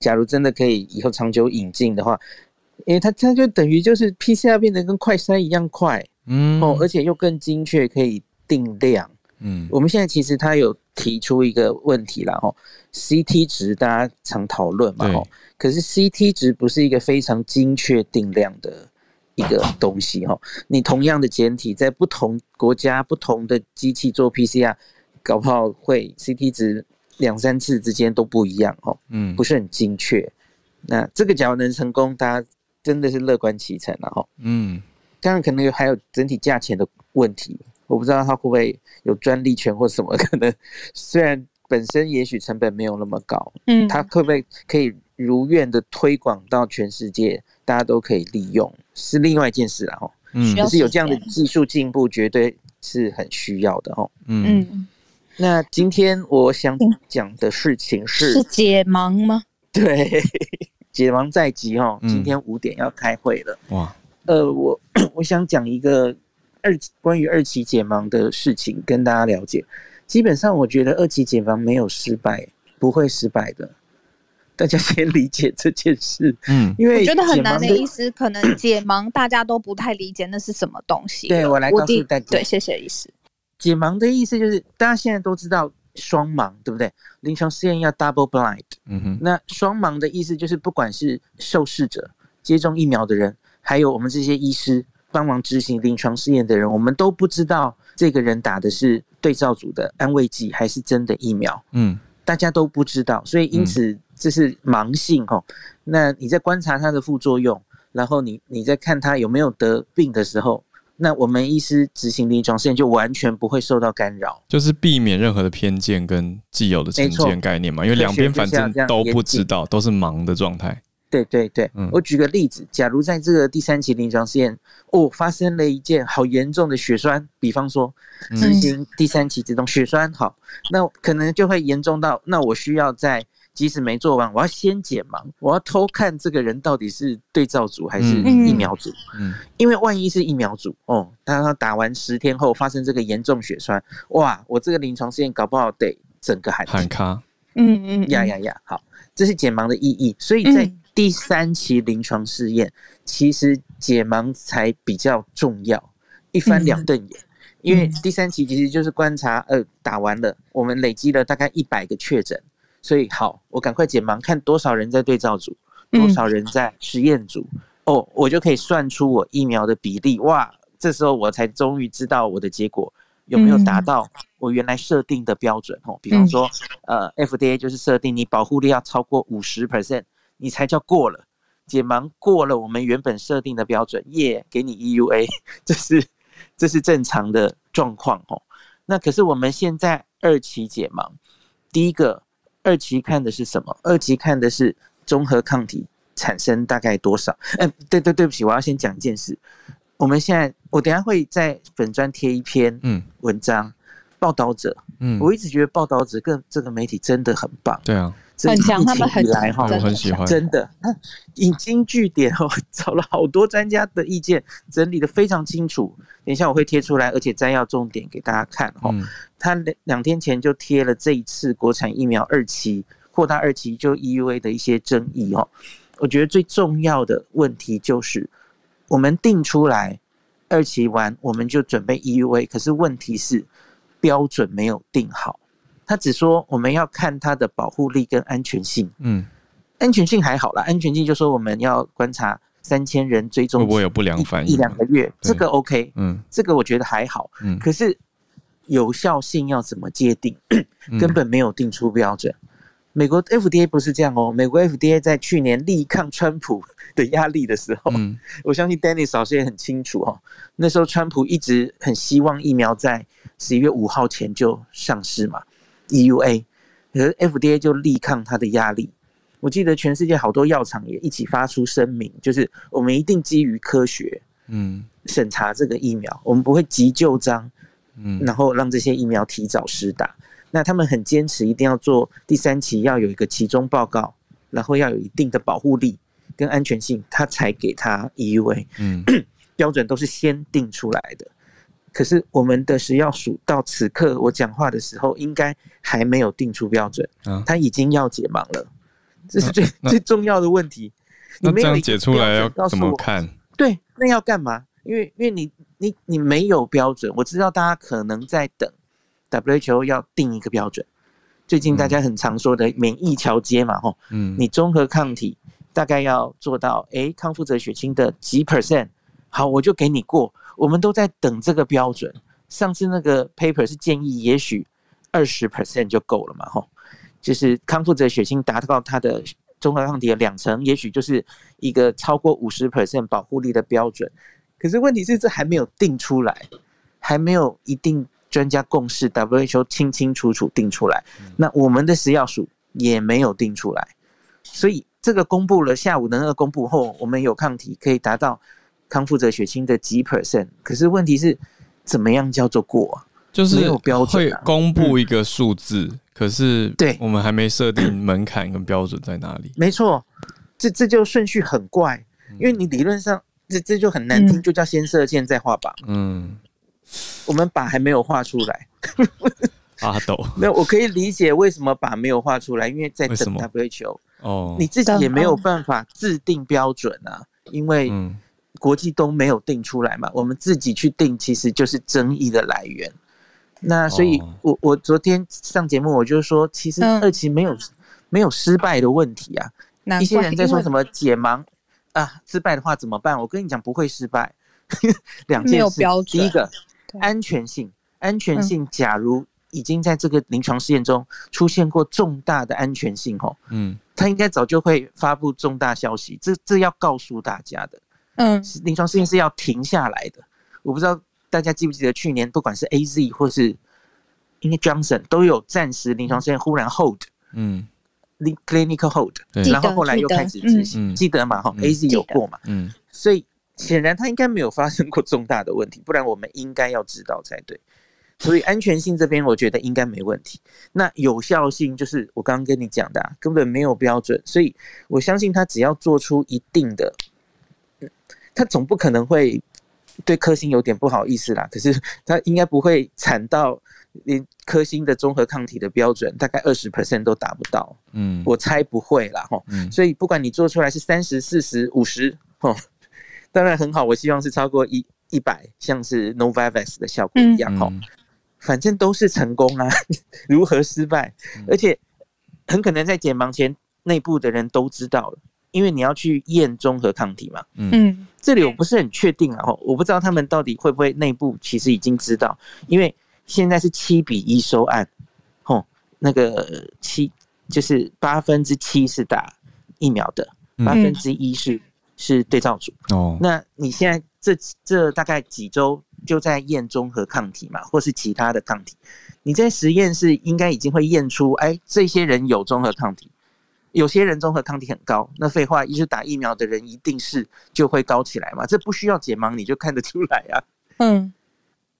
假如真的可以以后长久引进的话，因为它它就等于就是 PCR 变得跟快筛一样快，嗯，哦，而且又更精确，可以定量。嗯，我们现在其实它有提出一个问题了哈，CT 值大家常讨论嘛哈，可是 CT 值不是一个非常精确定量的一个东西哈，你同样的简体在不同国家不同的机器做 PCR，搞不好会 CT 值两三次之间都不一样哦，嗯，不是很精确。那这个假如能成功，大家真的是乐观其成了哈。嗯，当然可能还有整体价钱的问题，我不知道它会不会有专利权或什么，可能虽然本身也许成本没有那么高，嗯，它会不会可以如愿的推广到全世界，大家都可以利用，是另外一件事了哈。嗯，可是有这样的技术进步，绝对是很需要的哦。嗯，那今天我想讲的事情是是解盲吗？对。解盲在即哦，今天五点要开会了。嗯、哇，呃，我 我想讲一个二关于二期解盲的事情，跟大家了解。基本上，我觉得二期解盲没有失败，不会失败的。大家先理解这件事。嗯，因为我觉得很难的意思，可能解盲大家都不太理解那是什么东西。对，我来告诉大家。对，谢谢医师。解盲的意思就是，大家现在都知道。双盲对不对？临床试验要 double blind。嗯哼。那双盲的意思就是，不管是受试者、接种疫苗的人，还有我们这些医师帮忙执行临床试验的人，我们都不知道这个人打的是对照组的安慰剂还是真的疫苗。嗯。大家都不知道，所以因此这是盲性哦。那你在观察它的副作用，然后你你在看他有没有得病的时候。那我们医师执行临床试验就完全不会受到干扰，就是避免任何的偏见跟既有的成见概念嘛，因为两边反正都不知道，都是盲的状态。对对对，嗯，我举个例子，假如在这个第三期临床试验，哦，发生了一件好严重的血栓，比方说执行第三期这种血栓，好，那可能就会严重到，那我需要在。即使没做完，我要先解盲，我要偷看这个人到底是对照组还是疫苗组。嗯，因为万一是疫苗组哦，他他打完十天后发生这个严重血栓，哇，我这个临床试验搞不好得整个喊喊卡。嗯嗯呀呀呀，好，这是解盲的意义。所以在第三期临床试验，其实解盲才比较重要，一翻两瞪眼。因为第三期其实就是观察，呃，打完了，我们累积了大概一百个确诊。所以好，我赶快解盲，看多少人在对照组，多少人在实验组，嗯、哦，我就可以算出我疫苗的比例。哇，这时候我才终于知道我的结果有没有达到我原来设定的标准哦。比方说，呃，FDA 就是设定你保护力要超过五十 percent，你才叫过了。解盲过了我们原本设定的标准，耶、yeah，给你 EUA，这是这是正常的状况哦。那可是我们现在二期解盲，第一个。二期看的是什么？二期看的是综合抗体产生大概多少？哎、欸，对对对不起，我要先讲一件事。我们现在，我等下会在粉专贴一篇嗯文章，报道者嗯，我一直觉得报道者跟这个媒体真的很棒，对啊。很强，他们很来哈，我很喜欢，真的，他引经据典哦，找了好多专家的意见，整理的非常清楚。等一下我会贴出来，而且摘要重点给大家看哈。他两两天前就贴了这一次国产疫苗二期扩大二期就 EUA 的一些争议哦。我觉得最重要的问题就是，我们定出来二期完，我们就准备 EUA，可是问题是标准没有定好。他只说我们要看它的保护力跟安全性，嗯，安全性还好啦，安全性就说我们要观察三千人追踪，会不会有不良反应？一两个月，这个 OK，嗯，这个我觉得还好，嗯，可是有效性要怎么界定，根本没有定出标准。美国 FDA 不是这样哦，美国 FDA 在去年力抗川普 的压力的时候，我相信 Dennis 老师也很清楚哦，那时候川普一直很希望疫苗在十一月五号前就上市嘛。EUA，可是 FDA 就力抗它的压力。我记得全世界好多药厂也一起发出声明，就是我们一定基于科学，嗯，审查这个疫苗，我们不会急就章，嗯，然后让这些疫苗提早施打。那他们很坚持，一定要做第三期，要有一个期中报告，然后要有一定的保护力跟安全性，他才给他 EUA。嗯，标准都是先定出来的。可是我们的食药署到此刻我讲话的时候，应该还没有定出标准，他已经要解盲了，这是最最重要的问题。那这样解出来要怎么看？对，那要干嘛？因为因为你你你没有标准，我知道大家可能在等 WHO 要定一个标准。最近大家很常说的免疫桥接嘛，吼，嗯，你综合抗体大概要做到，哎，康复者血清的几 percent，好，我就给你过。我们都在等这个标准。上次那个 paper 是建议，也许二十 percent 就够了嘛，吼，就是康复者血清达到它的综合抗体的两成，也许就是一个超过五十 percent 保护力的标准。可是问题是，这还没有定出来，还没有一定专家共识，WHO 清清楚楚定出来。那我们的食药署也没有定出来，所以这个公布了，下午的那个公布后，我们有抗体可以达到康复者血清的几 percent。可是问题是，怎么样叫做过啊？就是没有标准，会公布一个数字，嗯、可是对我们还没设定门槛跟标准在哪里？没错，这这就顺序很怪，因为你理论上这这就很难听，就叫先射箭再画靶。嗯，我们把还没有画出来。阿斗，没有我可以理解为什么把没有画出来，因为在等 WHO 哦，你自己也没有办法制定标准啊，因为国际都没有定出来嘛，我们自己去定其实就是争议的来源。那所以我，我我昨天上节目，我就说，其实二期没有、嗯、没有失败的问题啊。一些人在说什么解盲啊，失败的话怎么办？我跟你讲，不会失败。两件事，第一个安全性，安全性，假如已经在这个临床试验中出现过重大的安全性哦，嗯，他应该早就会发布重大消息，这这要告诉大家的。嗯，临床试验是要停下来的。我不知道。大家记不记得去年不管是 A Z 或是因为 Johnson 都有暂时临床试验忽然 hold，嗯，clinical hold，然后后来又开始执行，记得嘛？哈，A Z 有过嘛？嗯，所以显然它应该没有发生过重大的问题，不然我们应该要知道才对。所以安全性这边我觉得应该没问题。那有效性就是我刚刚跟你讲的，根本没有标准，所以我相信他只要做出一定的，他总不可能会。对科兴有点不好意思啦，可是他应该不会惨到连科兴的综合抗体的标准大概二十 percent 都达不到，嗯，我猜不会啦，吼，嗯，所以不管你做出来是三十、四十、五十，吼，当然很好，我希望是超过一一百，像是 Novavax 的效果一样，吼，反正都是成功啊，如何失败？而且很可能在解盲前，内部的人都知道了。因为你要去验综合抗体嘛，嗯，这里我不是很确定啊，我不知道他们到底会不会内部其实已经知道，因为现在是七比一收案，吼，那个七就是八分之七是打疫苗的，八分之一是是对照组哦。那你现在这这大概几周就在验综合抗体嘛，或是其他的抗体，你在实验室应该已经会验出，哎，这些人有综合抗体。有些人综合抗体很高，那废话，一是打疫苗的人一定是就会高起来嘛？这不需要解盲你就看得出来啊。嗯，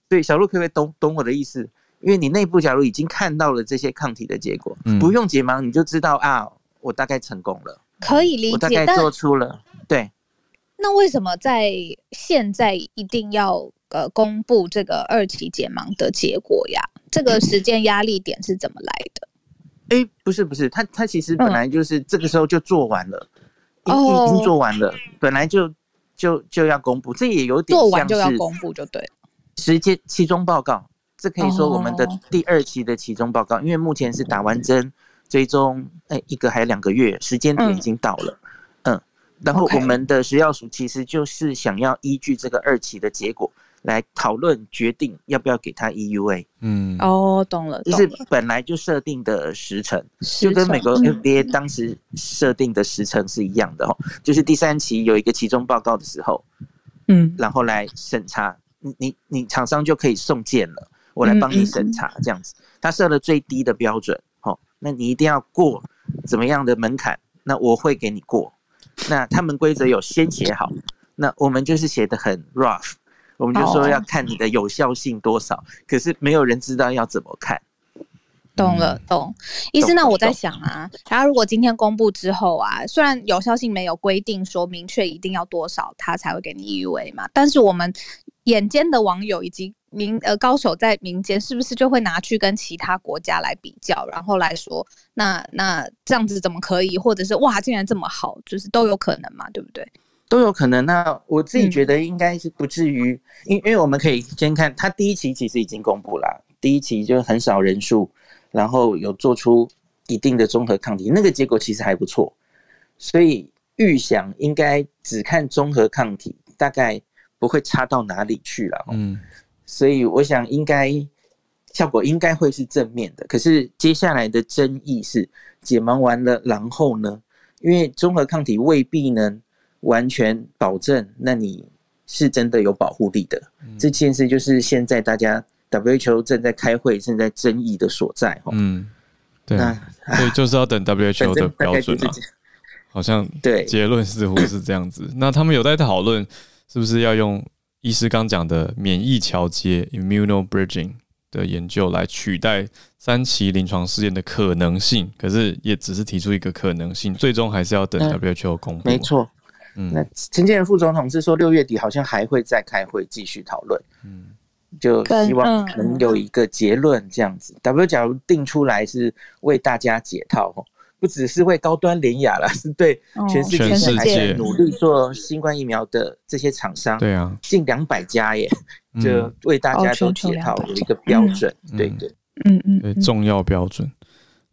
对，小鹿可不可以懂懂我的意思？因为你内部假如已经看到了这些抗体的结果，嗯、不用解盲你就知道啊，我大概成功了，可以理解，我大概做出了。对，那为什么在现在一定要呃公布这个二期解盲的结果呀？这个时间压力点是怎么来的？哎、欸，不是不是，他他其实本来就是这个时候就做完了，已、嗯、已经做完了，本来就就就要公布，这也有点像是做完就要公布就对了。时间期中报告，这可以说我们的第二期的期中报告，因为目前是打完针追踪，哎、欸，一个还有两个月，时间点已经到了，嗯，嗯，然后我们的食药署其实就是想要依据这个二期的结果。来讨论决定要不要给他 EUA。嗯，哦，懂了，就是本来就设定的时程，就跟美国 FDA 当时设定的时程是一样的哦。就是第三期有一个期中报告的时候，嗯，然后来审查，你你你厂商就可以送件了，我来帮你审查这样子。他设了最低的标准，哦，那你一定要过怎么样的门槛，那我会给你过。那他们规则有先写好，那我们就是写的很 rough。我们就说要看你的有效性多少，可是没有人知道要怎么看。懂了，懂。医生，那我在想啊，然后如果今天公布之后啊，虽然有效性没有规定说明确一定要多少，他才会给你 EUA 嘛，但是我们眼尖的网友以及民呃高手在民间，是不是就会拿去跟其他国家来比较，然后来说，那那这样子怎么可以，或者是哇，竟然这么好，就是都有可能嘛，对不对？都有可能。那我自己觉得应该是不至于，因、嗯、因为我们可以先看他第一期其实已经公布了，第一期就很少人数，然后有做出一定的综合抗体，那个结果其实还不错，所以预想应该只看综合抗体，大概不会差到哪里去了。嗯，所以我想应该效果应该会是正面的。可是接下来的争议是解盲完了，然后呢？因为综合抗体未必能完全保证，那你是真的有保护力的。嗯、这件事就是现在大家 WHO 正在开会、正在争议的所在。嗯，对，所以就是要等 WHO 的标准啊。好像对结论似乎是这样子。那他们有在讨论，是不是要用医师刚讲的免疫桥接 （immunobridging） 的研究来取代三期临床试验的可能性？可是也只是提出一个可能性，最终还是要等 WHO 公布。没错，嗯，那陈建仁副总统是说六月底好像还会再开会继续讨论，嗯，就希望能有一个结论这样子。WHO 假如定出来是为大家解套不只是为高端联亚了，是对全世界努力做新冠疫苗的这些厂商，对啊，近两百家耶，就为大家都解套有一个标准，对对，嗯嗯，对重要标准。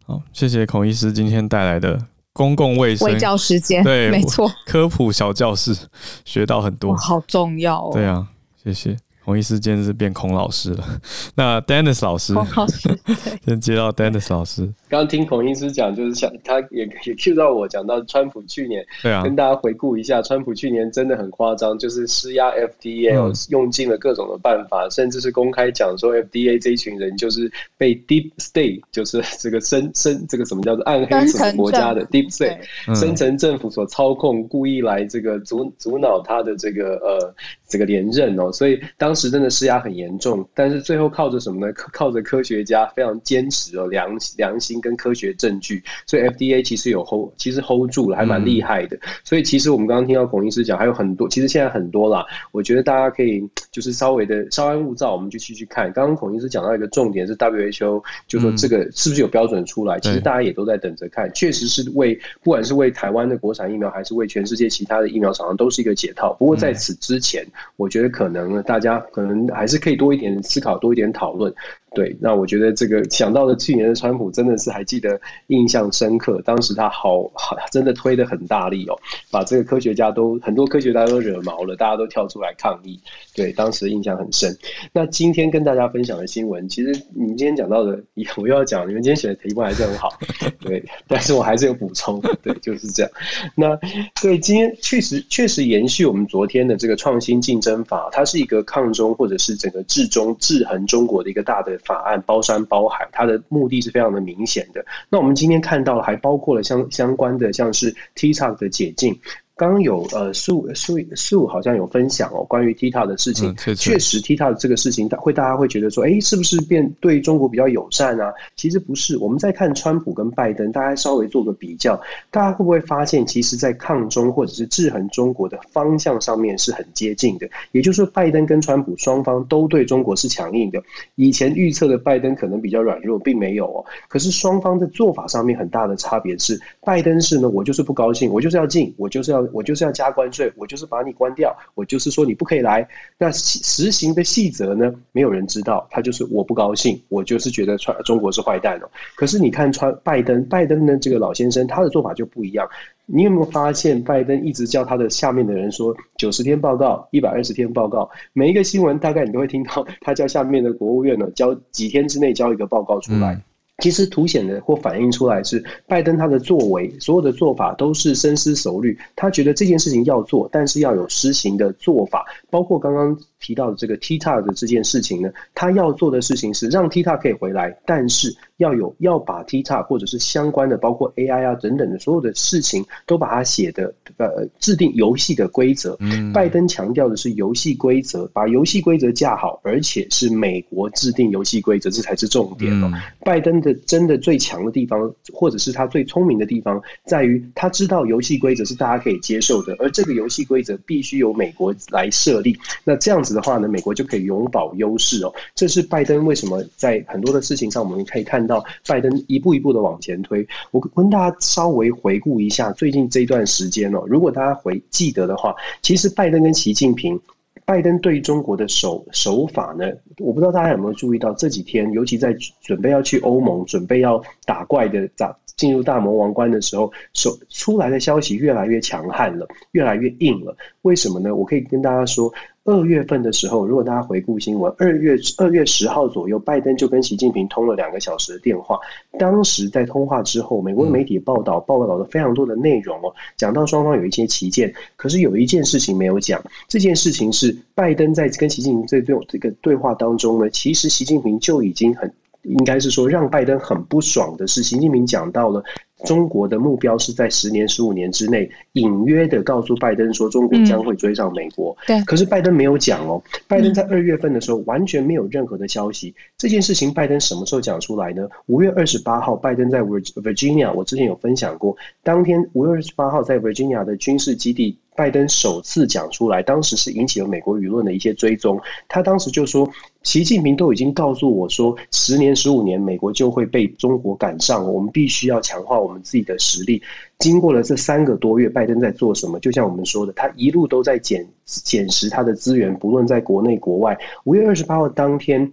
好，谢谢孔医师今天带来的公共卫生卫教时间，对，没错，科普小教室学到很多，好重要哦，对啊，谢谢。孔医师今天是变孔老师了，那 Dennis 老师，孔老师，先接到 Dennis 老师。刚刚听孔医师讲，就是想他也也 cue 到我讲到川普去年，对啊，跟大家回顾一下，川普去年真的很夸张，就是施压 FDA，用尽了各种的办法，嗯、甚至是公开讲说 FDA 这一群人就是被 Deep State，就是这个深深这个什么叫做暗黑什么国家的 Deep State，深层政府所操控，故意来这个阻阻挠他的这个呃。这个连任哦，所以当时真的施压很严重，但是最后靠着什么呢？靠着科学家非常坚持哦，良良心跟科学证据，所以 FDA 其实有 hold，其实 hold 住了，还蛮厉害的。嗯、所以其实我们刚刚听到孔医师讲，还有很多，其实现在很多啦。我觉得大家可以就是稍微的稍安勿躁，我们就继续看。刚刚孔医师讲到一个重点是 WHO，就说这个是不是有标准出来？嗯、其实大家也都在等着看，确实是为不管是为台湾的国产疫苗，还是为全世界其他的疫苗厂商，都是一个解套。不过在此之前，嗯我觉得可能大家可能还是可以多一点思考，多一点讨论。对，那我觉得这个想到了去年的川普，真的是还记得印象深刻。当时他好好真的推得很大力哦，把这个科学家都很多科学家都惹毛了，大家都跳出来抗议。对，当时印象很深。那今天跟大家分享的新闻，其实你们今天讲到的，我又要讲，你们今天选的题目还是很好。对，但是我还是有补充。对，就是这样。那对今天确实确实延续我们昨天的这个创新竞争法，它是一个抗中或者是整个治中制衡中国的一个大的。法案包山包海，它的目的是非常的明显的。那我们今天看到了，还包括了相相关的，像是 TikTok 的解禁。刚刚有呃素素素好像有分享哦，关于 TikTok 的事情，确实 TikTok 这个事情，会大家会觉得说，哎，是不是变对中国比较友善啊？其实不是。我们在看川普跟拜登，大家稍微做个比较，大家会不会发现，其实，在抗中或者是制衡中国的方向上面是很接近的？也就是说，拜登跟川普双方都对中国是强硬的。以前预测的拜登可能比较软弱，并没有哦。可是双方的做法上面很大的差别是，拜登是呢，我就是不高兴，我就是要进，我就是要。我就是要加关税，我就是把你关掉，我就是说你不可以来。那实行的细则呢？没有人知道，他就是我不高兴，我就是觉得川中国是坏蛋哦。可是你看川拜登，拜登呢这个老先生，他的做法就不一样。你有没有发现，拜登一直叫他的下面的人说九十天报告、一百二十天报告，每一个新闻大概你都会听到他叫下面的国务院呢交几天之内交一个报告出来。其实凸显的或反映出来是拜登他的作为，所有的做法都是深思熟虑。他觉得这件事情要做，但是要有施行的做法。包括刚刚提到的这个 TikTok 的这件事情呢，他要做的事情是让 TikTok 可以回来，但是要有要把 TikTok 或者是相关的，包括 AI 啊等等的所有的事情，都把它写的呃制定游戏的规则。拜登强调的是游戏规则，把游戏规则架好，而且是美国制定游戏规则，这才是重点哦。拜登。的真的最强的地方，或者是他最聪明的地方，在于他知道游戏规则是大家可以接受的，而这个游戏规则必须由美国来设立。那这样子的话呢，美国就可以永保优势哦。这是拜登为什么在很多的事情上，我们可以看到拜登一步一步的往前推。我跟大家稍微回顾一下最近这一段时间哦，如果大家回记得的话，其实拜登跟习近平。拜登对中国的手手法呢？我不知道大家有没有注意到这几天，尤其在准备要去欧盟、准备要打怪的打进入大魔王关的时候，手出来的消息越来越强悍了，越来越硬了。为什么呢？我可以跟大家说，二月份的时候，如果大家回顾新闻，二月二月十号左右，拜登就跟习近平通了两个小时的电话。当时在通话之后，美国媒体报道报道了非常多的内容哦，讲到双方有一些旗舰，可是有一件事情没有讲。这件事情是拜登在跟习近平这对这个对话当中呢，其实习近平就已经很应该是说让拜登很不爽的是，习近平讲到了。中国的目标是在十年、十五年之内，隐约的告诉拜登说，中国将会追上美国。对，可是拜登没有讲哦。拜登在二月份的时候完全没有任何的消息。这件事情，拜登什么时候讲出来呢？五月二十八号，拜登在 Virginia，我之前有分享过，当天五月二十八号在 Virginia 的军事基地。拜登首次讲出来，当时是引起了美国舆论的一些追踪。他当时就说：“习近平都已经告诉我说，十年、十五年，美国就会被中国赶上，我们必须要强化我们自己的实力。”经过了这三个多月，拜登在做什么？就像我们说的，他一路都在捡捡拾他的资源，不论在国内国外。五月二十八号当天。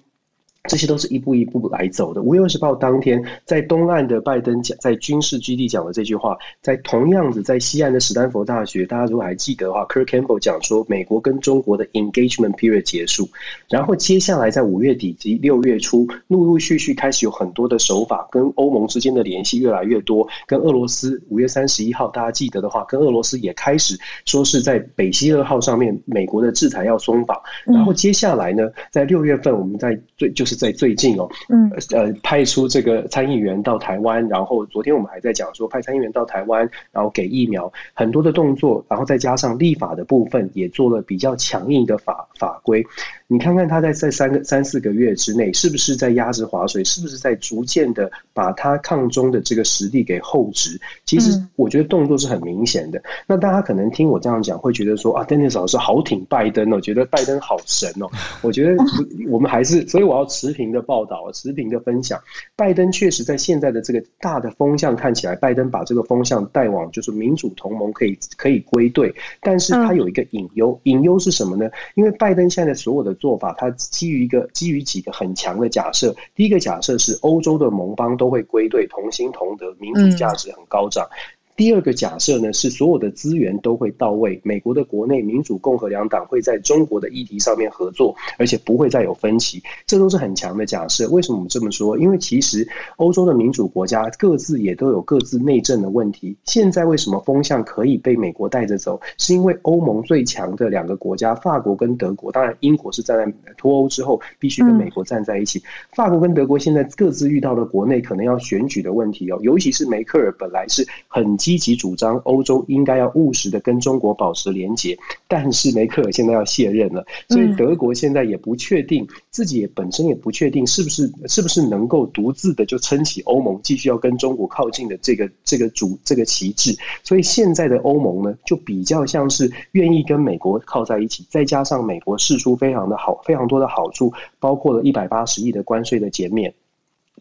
这些都是一步一步来走的。五月二十八号当天，在东岸的拜登讲，在军事基地讲的这句话，在同样子在西岸的史丹佛大学，大家如果还记得的话，Kirk Campbell 讲说，美国跟中国的 engagement period 结束，然后接下来在五月底及六月初，陆陆续续开始有很多的手法，跟欧盟之间的联系越来越多，跟俄罗斯五月三十一号，大家记得的话，跟俄罗斯也开始说是在北溪二号上面，美国的制裁要松绑，然后接下来呢，在六月份，我们在最就是。是在最近哦，嗯，呃，派出这个参议员到台湾，然后昨天我们还在讲说派参议员到台湾，然后给疫苗，很多的动作，然后再加上立法的部分，也做了比较强硬的法法规。你看看他在在三个三四个月之内，是不是在压制划水？是不是在逐渐的把他抗中的这个实力给厚植？其实我觉得动作是很明显的。嗯、那大家可能听我这样讲，会觉得说啊，Dennis 老师好挺拜登哦，觉得拜登好神哦。我觉得 我们还是，所以我要持平的报道，持平的分享。拜登确实在现在的这个大的风向看起来，拜登把这个风向带往就是民主同盟可以可以归队，但是他有一个隐忧，隐忧是什么呢？因为拜登现在所有的做法，他基于一个基于几个很强的假设。第一个假设是欧洲的盟邦都会归队，同心同德，民主价值很高涨。第二个假设呢，是所有的资源都会到位，美国的国内民主共和两党会在中国的议题上面合作，而且不会再有分歧，这都是很强的假设。为什么我们这么说？因为其实欧洲的民主国家各自也都有各自内政的问题。现在为什么风向可以被美国带着走？是因为欧盟最强的两个国家，法国跟德国，当然英国是站在脱欧之后必须跟美国站在一起。法国跟德国现在各自遇到了国内可能要选举的问题哦，尤其是梅克尔本来是很积极主张欧洲应该要务实的跟中国保持连结，但是梅克尔现在要卸任了，所以德国现在也不确定自己也本身也不确定是不是是不是能够独自的就撑起欧盟继续要跟中国靠近的这个这个主这个旗帜，所以现在的欧盟呢就比较像是愿意跟美国靠在一起，再加上美国释出非常的好非常多的好处，包括了一百八十亿的关税的减免。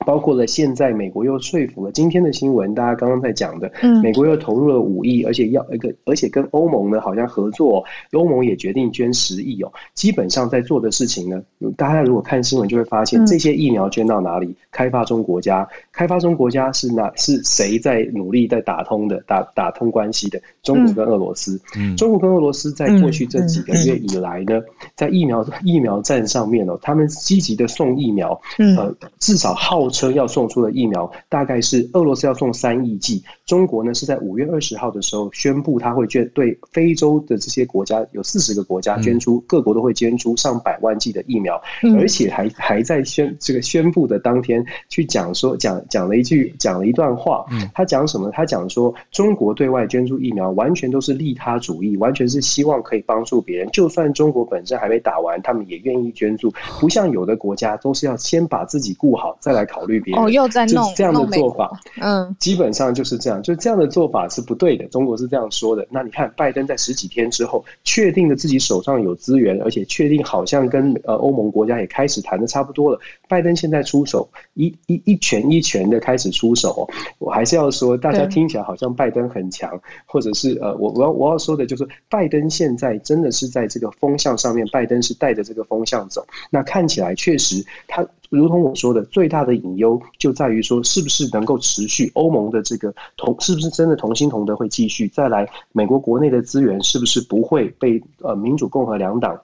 包括了现在美国又说服了今天的新闻，大家刚刚在讲的，美国又投入了五亿，而且要一个，而且跟欧盟呢好像合作，欧盟也决定捐十亿哦。基本上在做的事情呢，大家如果看新闻就会发现，这些疫苗捐到哪里？开发中国家，开发中国家是哪？是谁在努力在打通的？打打通关系的？中国跟俄罗斯。嗯中国跟俄罗斯在过去这几个月以来呢，在疫苗疫苗战上面哦，他们积极的送疫苗，呃，至少号称要送出的疫苗大概是俄罗斯要送三亿剂，中国呢是在五月二十号的时候宣布，他会捐对非洲的这些国家有四十个国家捐出，各国都会捐出上百万剂的疫苗，而且还还在宣这个宣布的当天去讲说讲讲了一句讲了一段话，嗯他讲什么？他讲说中国对外捐助疫苗完全都是利他主义，完全是希望可以帮助别人，就算中国本身还没打完，他们也愿意捐助，不像有的国家都是要先把自己顾好再来考。考虑别人哦，又在弄这样的做法，嗯，基本上就是这样，就这样的做法是不对的。中国是这样说的。那你看，拜登在十几天之后确定了自己手上有资源，而且确定好像跟呃欧盟国家也开始谈的差不多了。拜登现在出手一一一拳一拳的开始出手，我还是要说，大家听起来好像拜登很强，或者是呃，我我要我要说的就是，拜登现在真的是在这个风向上面，拜登是带着这个风向走。那看起来确实他。如同我说的，最大的隐忧就在于说，是不是能够持续欧盟的这个同，是不是真的同心同德会继续？再来，美国国内的资源是不是不会被呃民主共和两党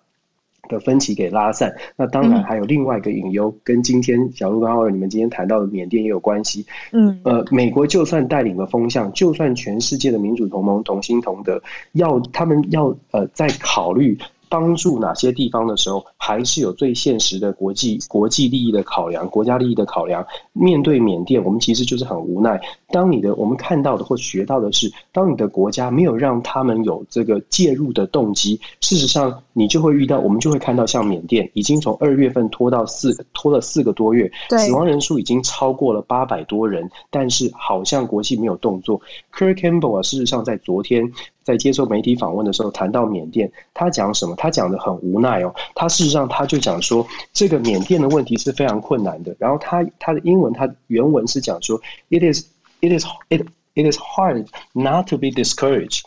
的分歧给拉散。那当然还有另外一个隐忧，跟今天小鹿跟浩尔你们今天谈到的缅甸也有关系。嗯，呃，美国就算带领了风向，就算全世界的民主同盟同心同德，要他们要呃在考虑。帮助哪些地方的时候，还是有最现实的国际国际利益的考量、国家利益的考量。面对缅甸，我们其实就是很无奈。当你的我们看到的或学到的是，当你的国家没有让他们有这个介入的动机，事实上你就会遇到，我们就会看到像缅甸已经从二月份拖到四拖了四个多月，死亡人数已经超过了八百多人，但是好像国际没有动作。Kurt Campbell 啊，事实上在昨天。在接受媒体访问的时候，谈到缅甸，他讲什么？他讲的很无奈哦。他事实上他就讲说，这个缅甸的问题是非常困难的。然后他他的英文，他原文是讲说，It is it is it it is hard not to be discouraged。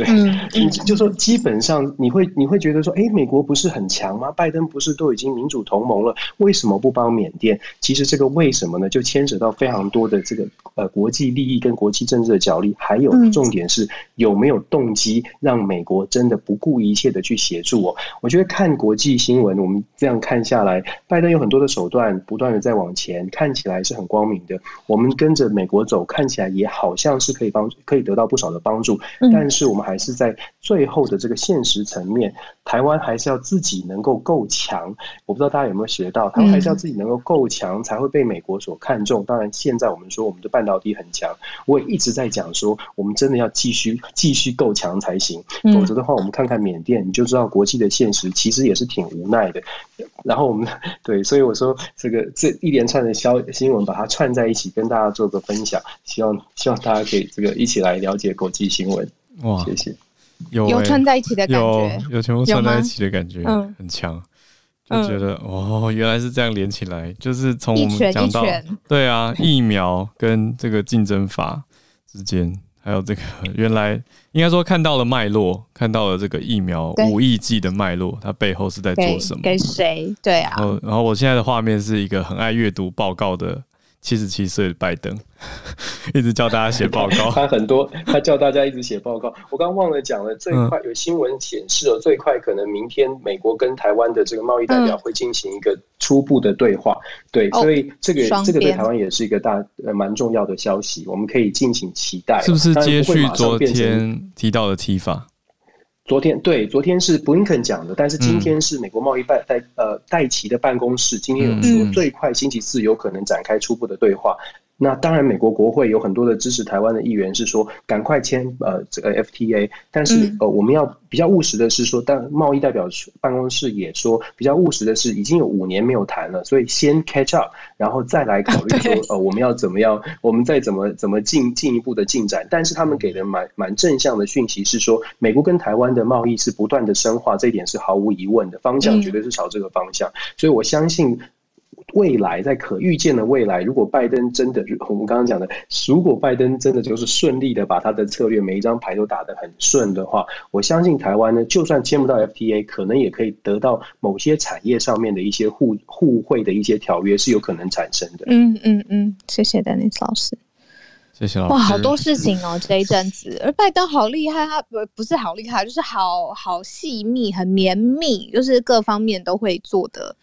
对，嗯，就说基本上你会你会觉得说，哎，美国不是很强吗？拜登不是都已经民主同盟了，为什么不帮缅甸？其实这个为什么呢？就牵扯到非常多的这个呃国际利益跟国际政治的角力，还有重点是有没有动机让美国真的不顾一切的去协助我？我觉得看国际新闻，我们这样看下来，拜登有很多的手段，不断的在往前，看起来是很光明的。我们跟着美国走，看起来也好像是可以帮可以得到不少的帮助，但是我们。还是在最后的这个现实层面，台湾还是要自己能够够强。我不知道大家有没有学到，台湾还是要自己能够够强，才会被美国所看重。当然，现在我们说我们的半导体很强，我也一直在讲说，我们真的要继续继续够强才行。否则的话，我们看看缅甸，你就知道国际的现实其实也是挺无奈的。然后我们对，所以我说这个这一连串的消新闻，把它串在一起，跟大家做个分享。希望希望大家可以这个一起来了解国际新闻。哇，谢谢。有、欸、有串在一起的感觉，有有全部串在一起的感觉，嗯，很强，就觉得、嗯、哦，原来是这样连起来，就是从我们讲到，对啊，疫苗跟这个竞争法之间，还有这个原来应该说看到了脉络，看到了这个疫苗五亿剂的脉络，它背后是在做什么？给谁？对啊。然后，然后我现在的画面是一个很爱阅读报告的。七十七岁的拜登 一直叫大家写报告，他很多，他叫大家一直写报告。我刚忘了讲了，最快有新闻显示了，最快可能明天美国跟台湾的这个贸易代表会进行一个初步的对话。对，所以这个这个对台湾也是一个大呃蛮重要的消息，我们可以敬请期待。是不是接续昨天提到的提法？昨天对，昨天是布林肯讲的，但是今天是美国贸易办代呃戴奇的办公室，今天有说最快星期四有可能展开初步的对话。那当然，美国国会有很多的支持台湾的议员是说赶快签呃这个 FTA，但是呃我们要比较务实的是说，但贸易代表办公室也说比较务实的是，已经有五年没有谈了，所以先 catch up，然后再来考虑说呃我们要怎么样，我们再怎么怎么进进一步的进展。但是他们给的蛮蛮正向的讯息是说，美国跟台湾的贸易是不断的深化，这一点是毫无疑问的，方向绝对是朝这个方向，所以我相信。未来在可预见的未来，如果拜登真的，我们刚刚讲的，如果拜登真的就是顺利的把他的策略每一张牌都打得很顺的话，我相信台湾呢，就算签不到 FTA，可能也可以得到某些产业上面的一些互互惠的一些条约是有可能产生的。嗯嗯嗯，谢谢 Dennis 老师，谢谢老师。哇，好多事情哦，这一阵子，而拜登好厉害，他不不是好厉害，就是好好细密、很绵密，就是各方面都会做的。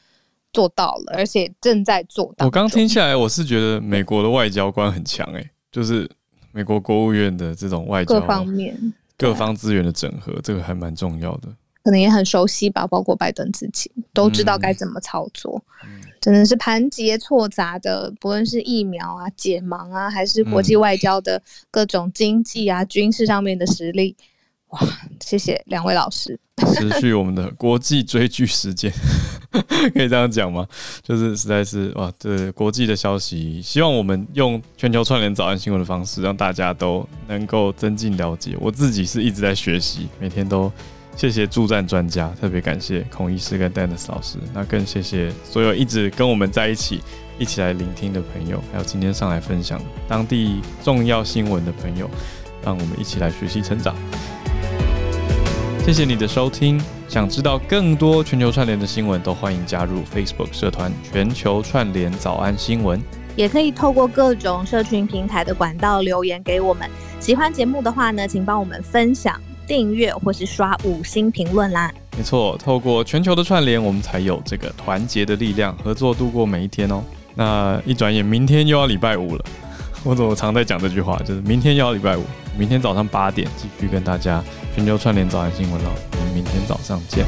做到了，而且正在做到。我刚听下来，我是觉得美国的外交官很强哎，就是美国国务院的这种外交各方面、各方资源的整合，这个还蛮重要的。可能也很熟悉吧，包括拜登自己都知道该怎么操作。嗯，真的是盘结错杂的，不论是疫苗啊、解盲啊，还是国际外交的各种经济啊、军事上面的实力。哇，谢谢两位老师。持续我们的国际追剧时间，可以这样讲吗？就是实在是哇，这国际的消息，希望我们用全球串联早安新闻的方式，让大家都能够增进了解。我自己是一直在学习，每天都谢谢助战专家，特别感谢孔医师跟 Dennis 老师，那更谢谢所有一直跟我们在一起，一起来聆听的朋友，还有今天上来分享当地重要新闻的朋友，让我们一起来学习成长。谢谢你的收听。想知道更多全球串联的新闻都欢迎加入 facebook 社团全球串联早安新闻。也可以透过各种社群平台的管道留言给我们。喜欢节目的话呢请帮我们分享订阅或是刷五星评论啦。没错透过全球的串联我们才有这个团结的力量合作度过每一天哦。那一转眼明天又要礼拜五了。我怎么常在讲这句话？就是明天又要礼拜五明天早上八点继续跟大家全球串联早安新闻了我们明天早上见。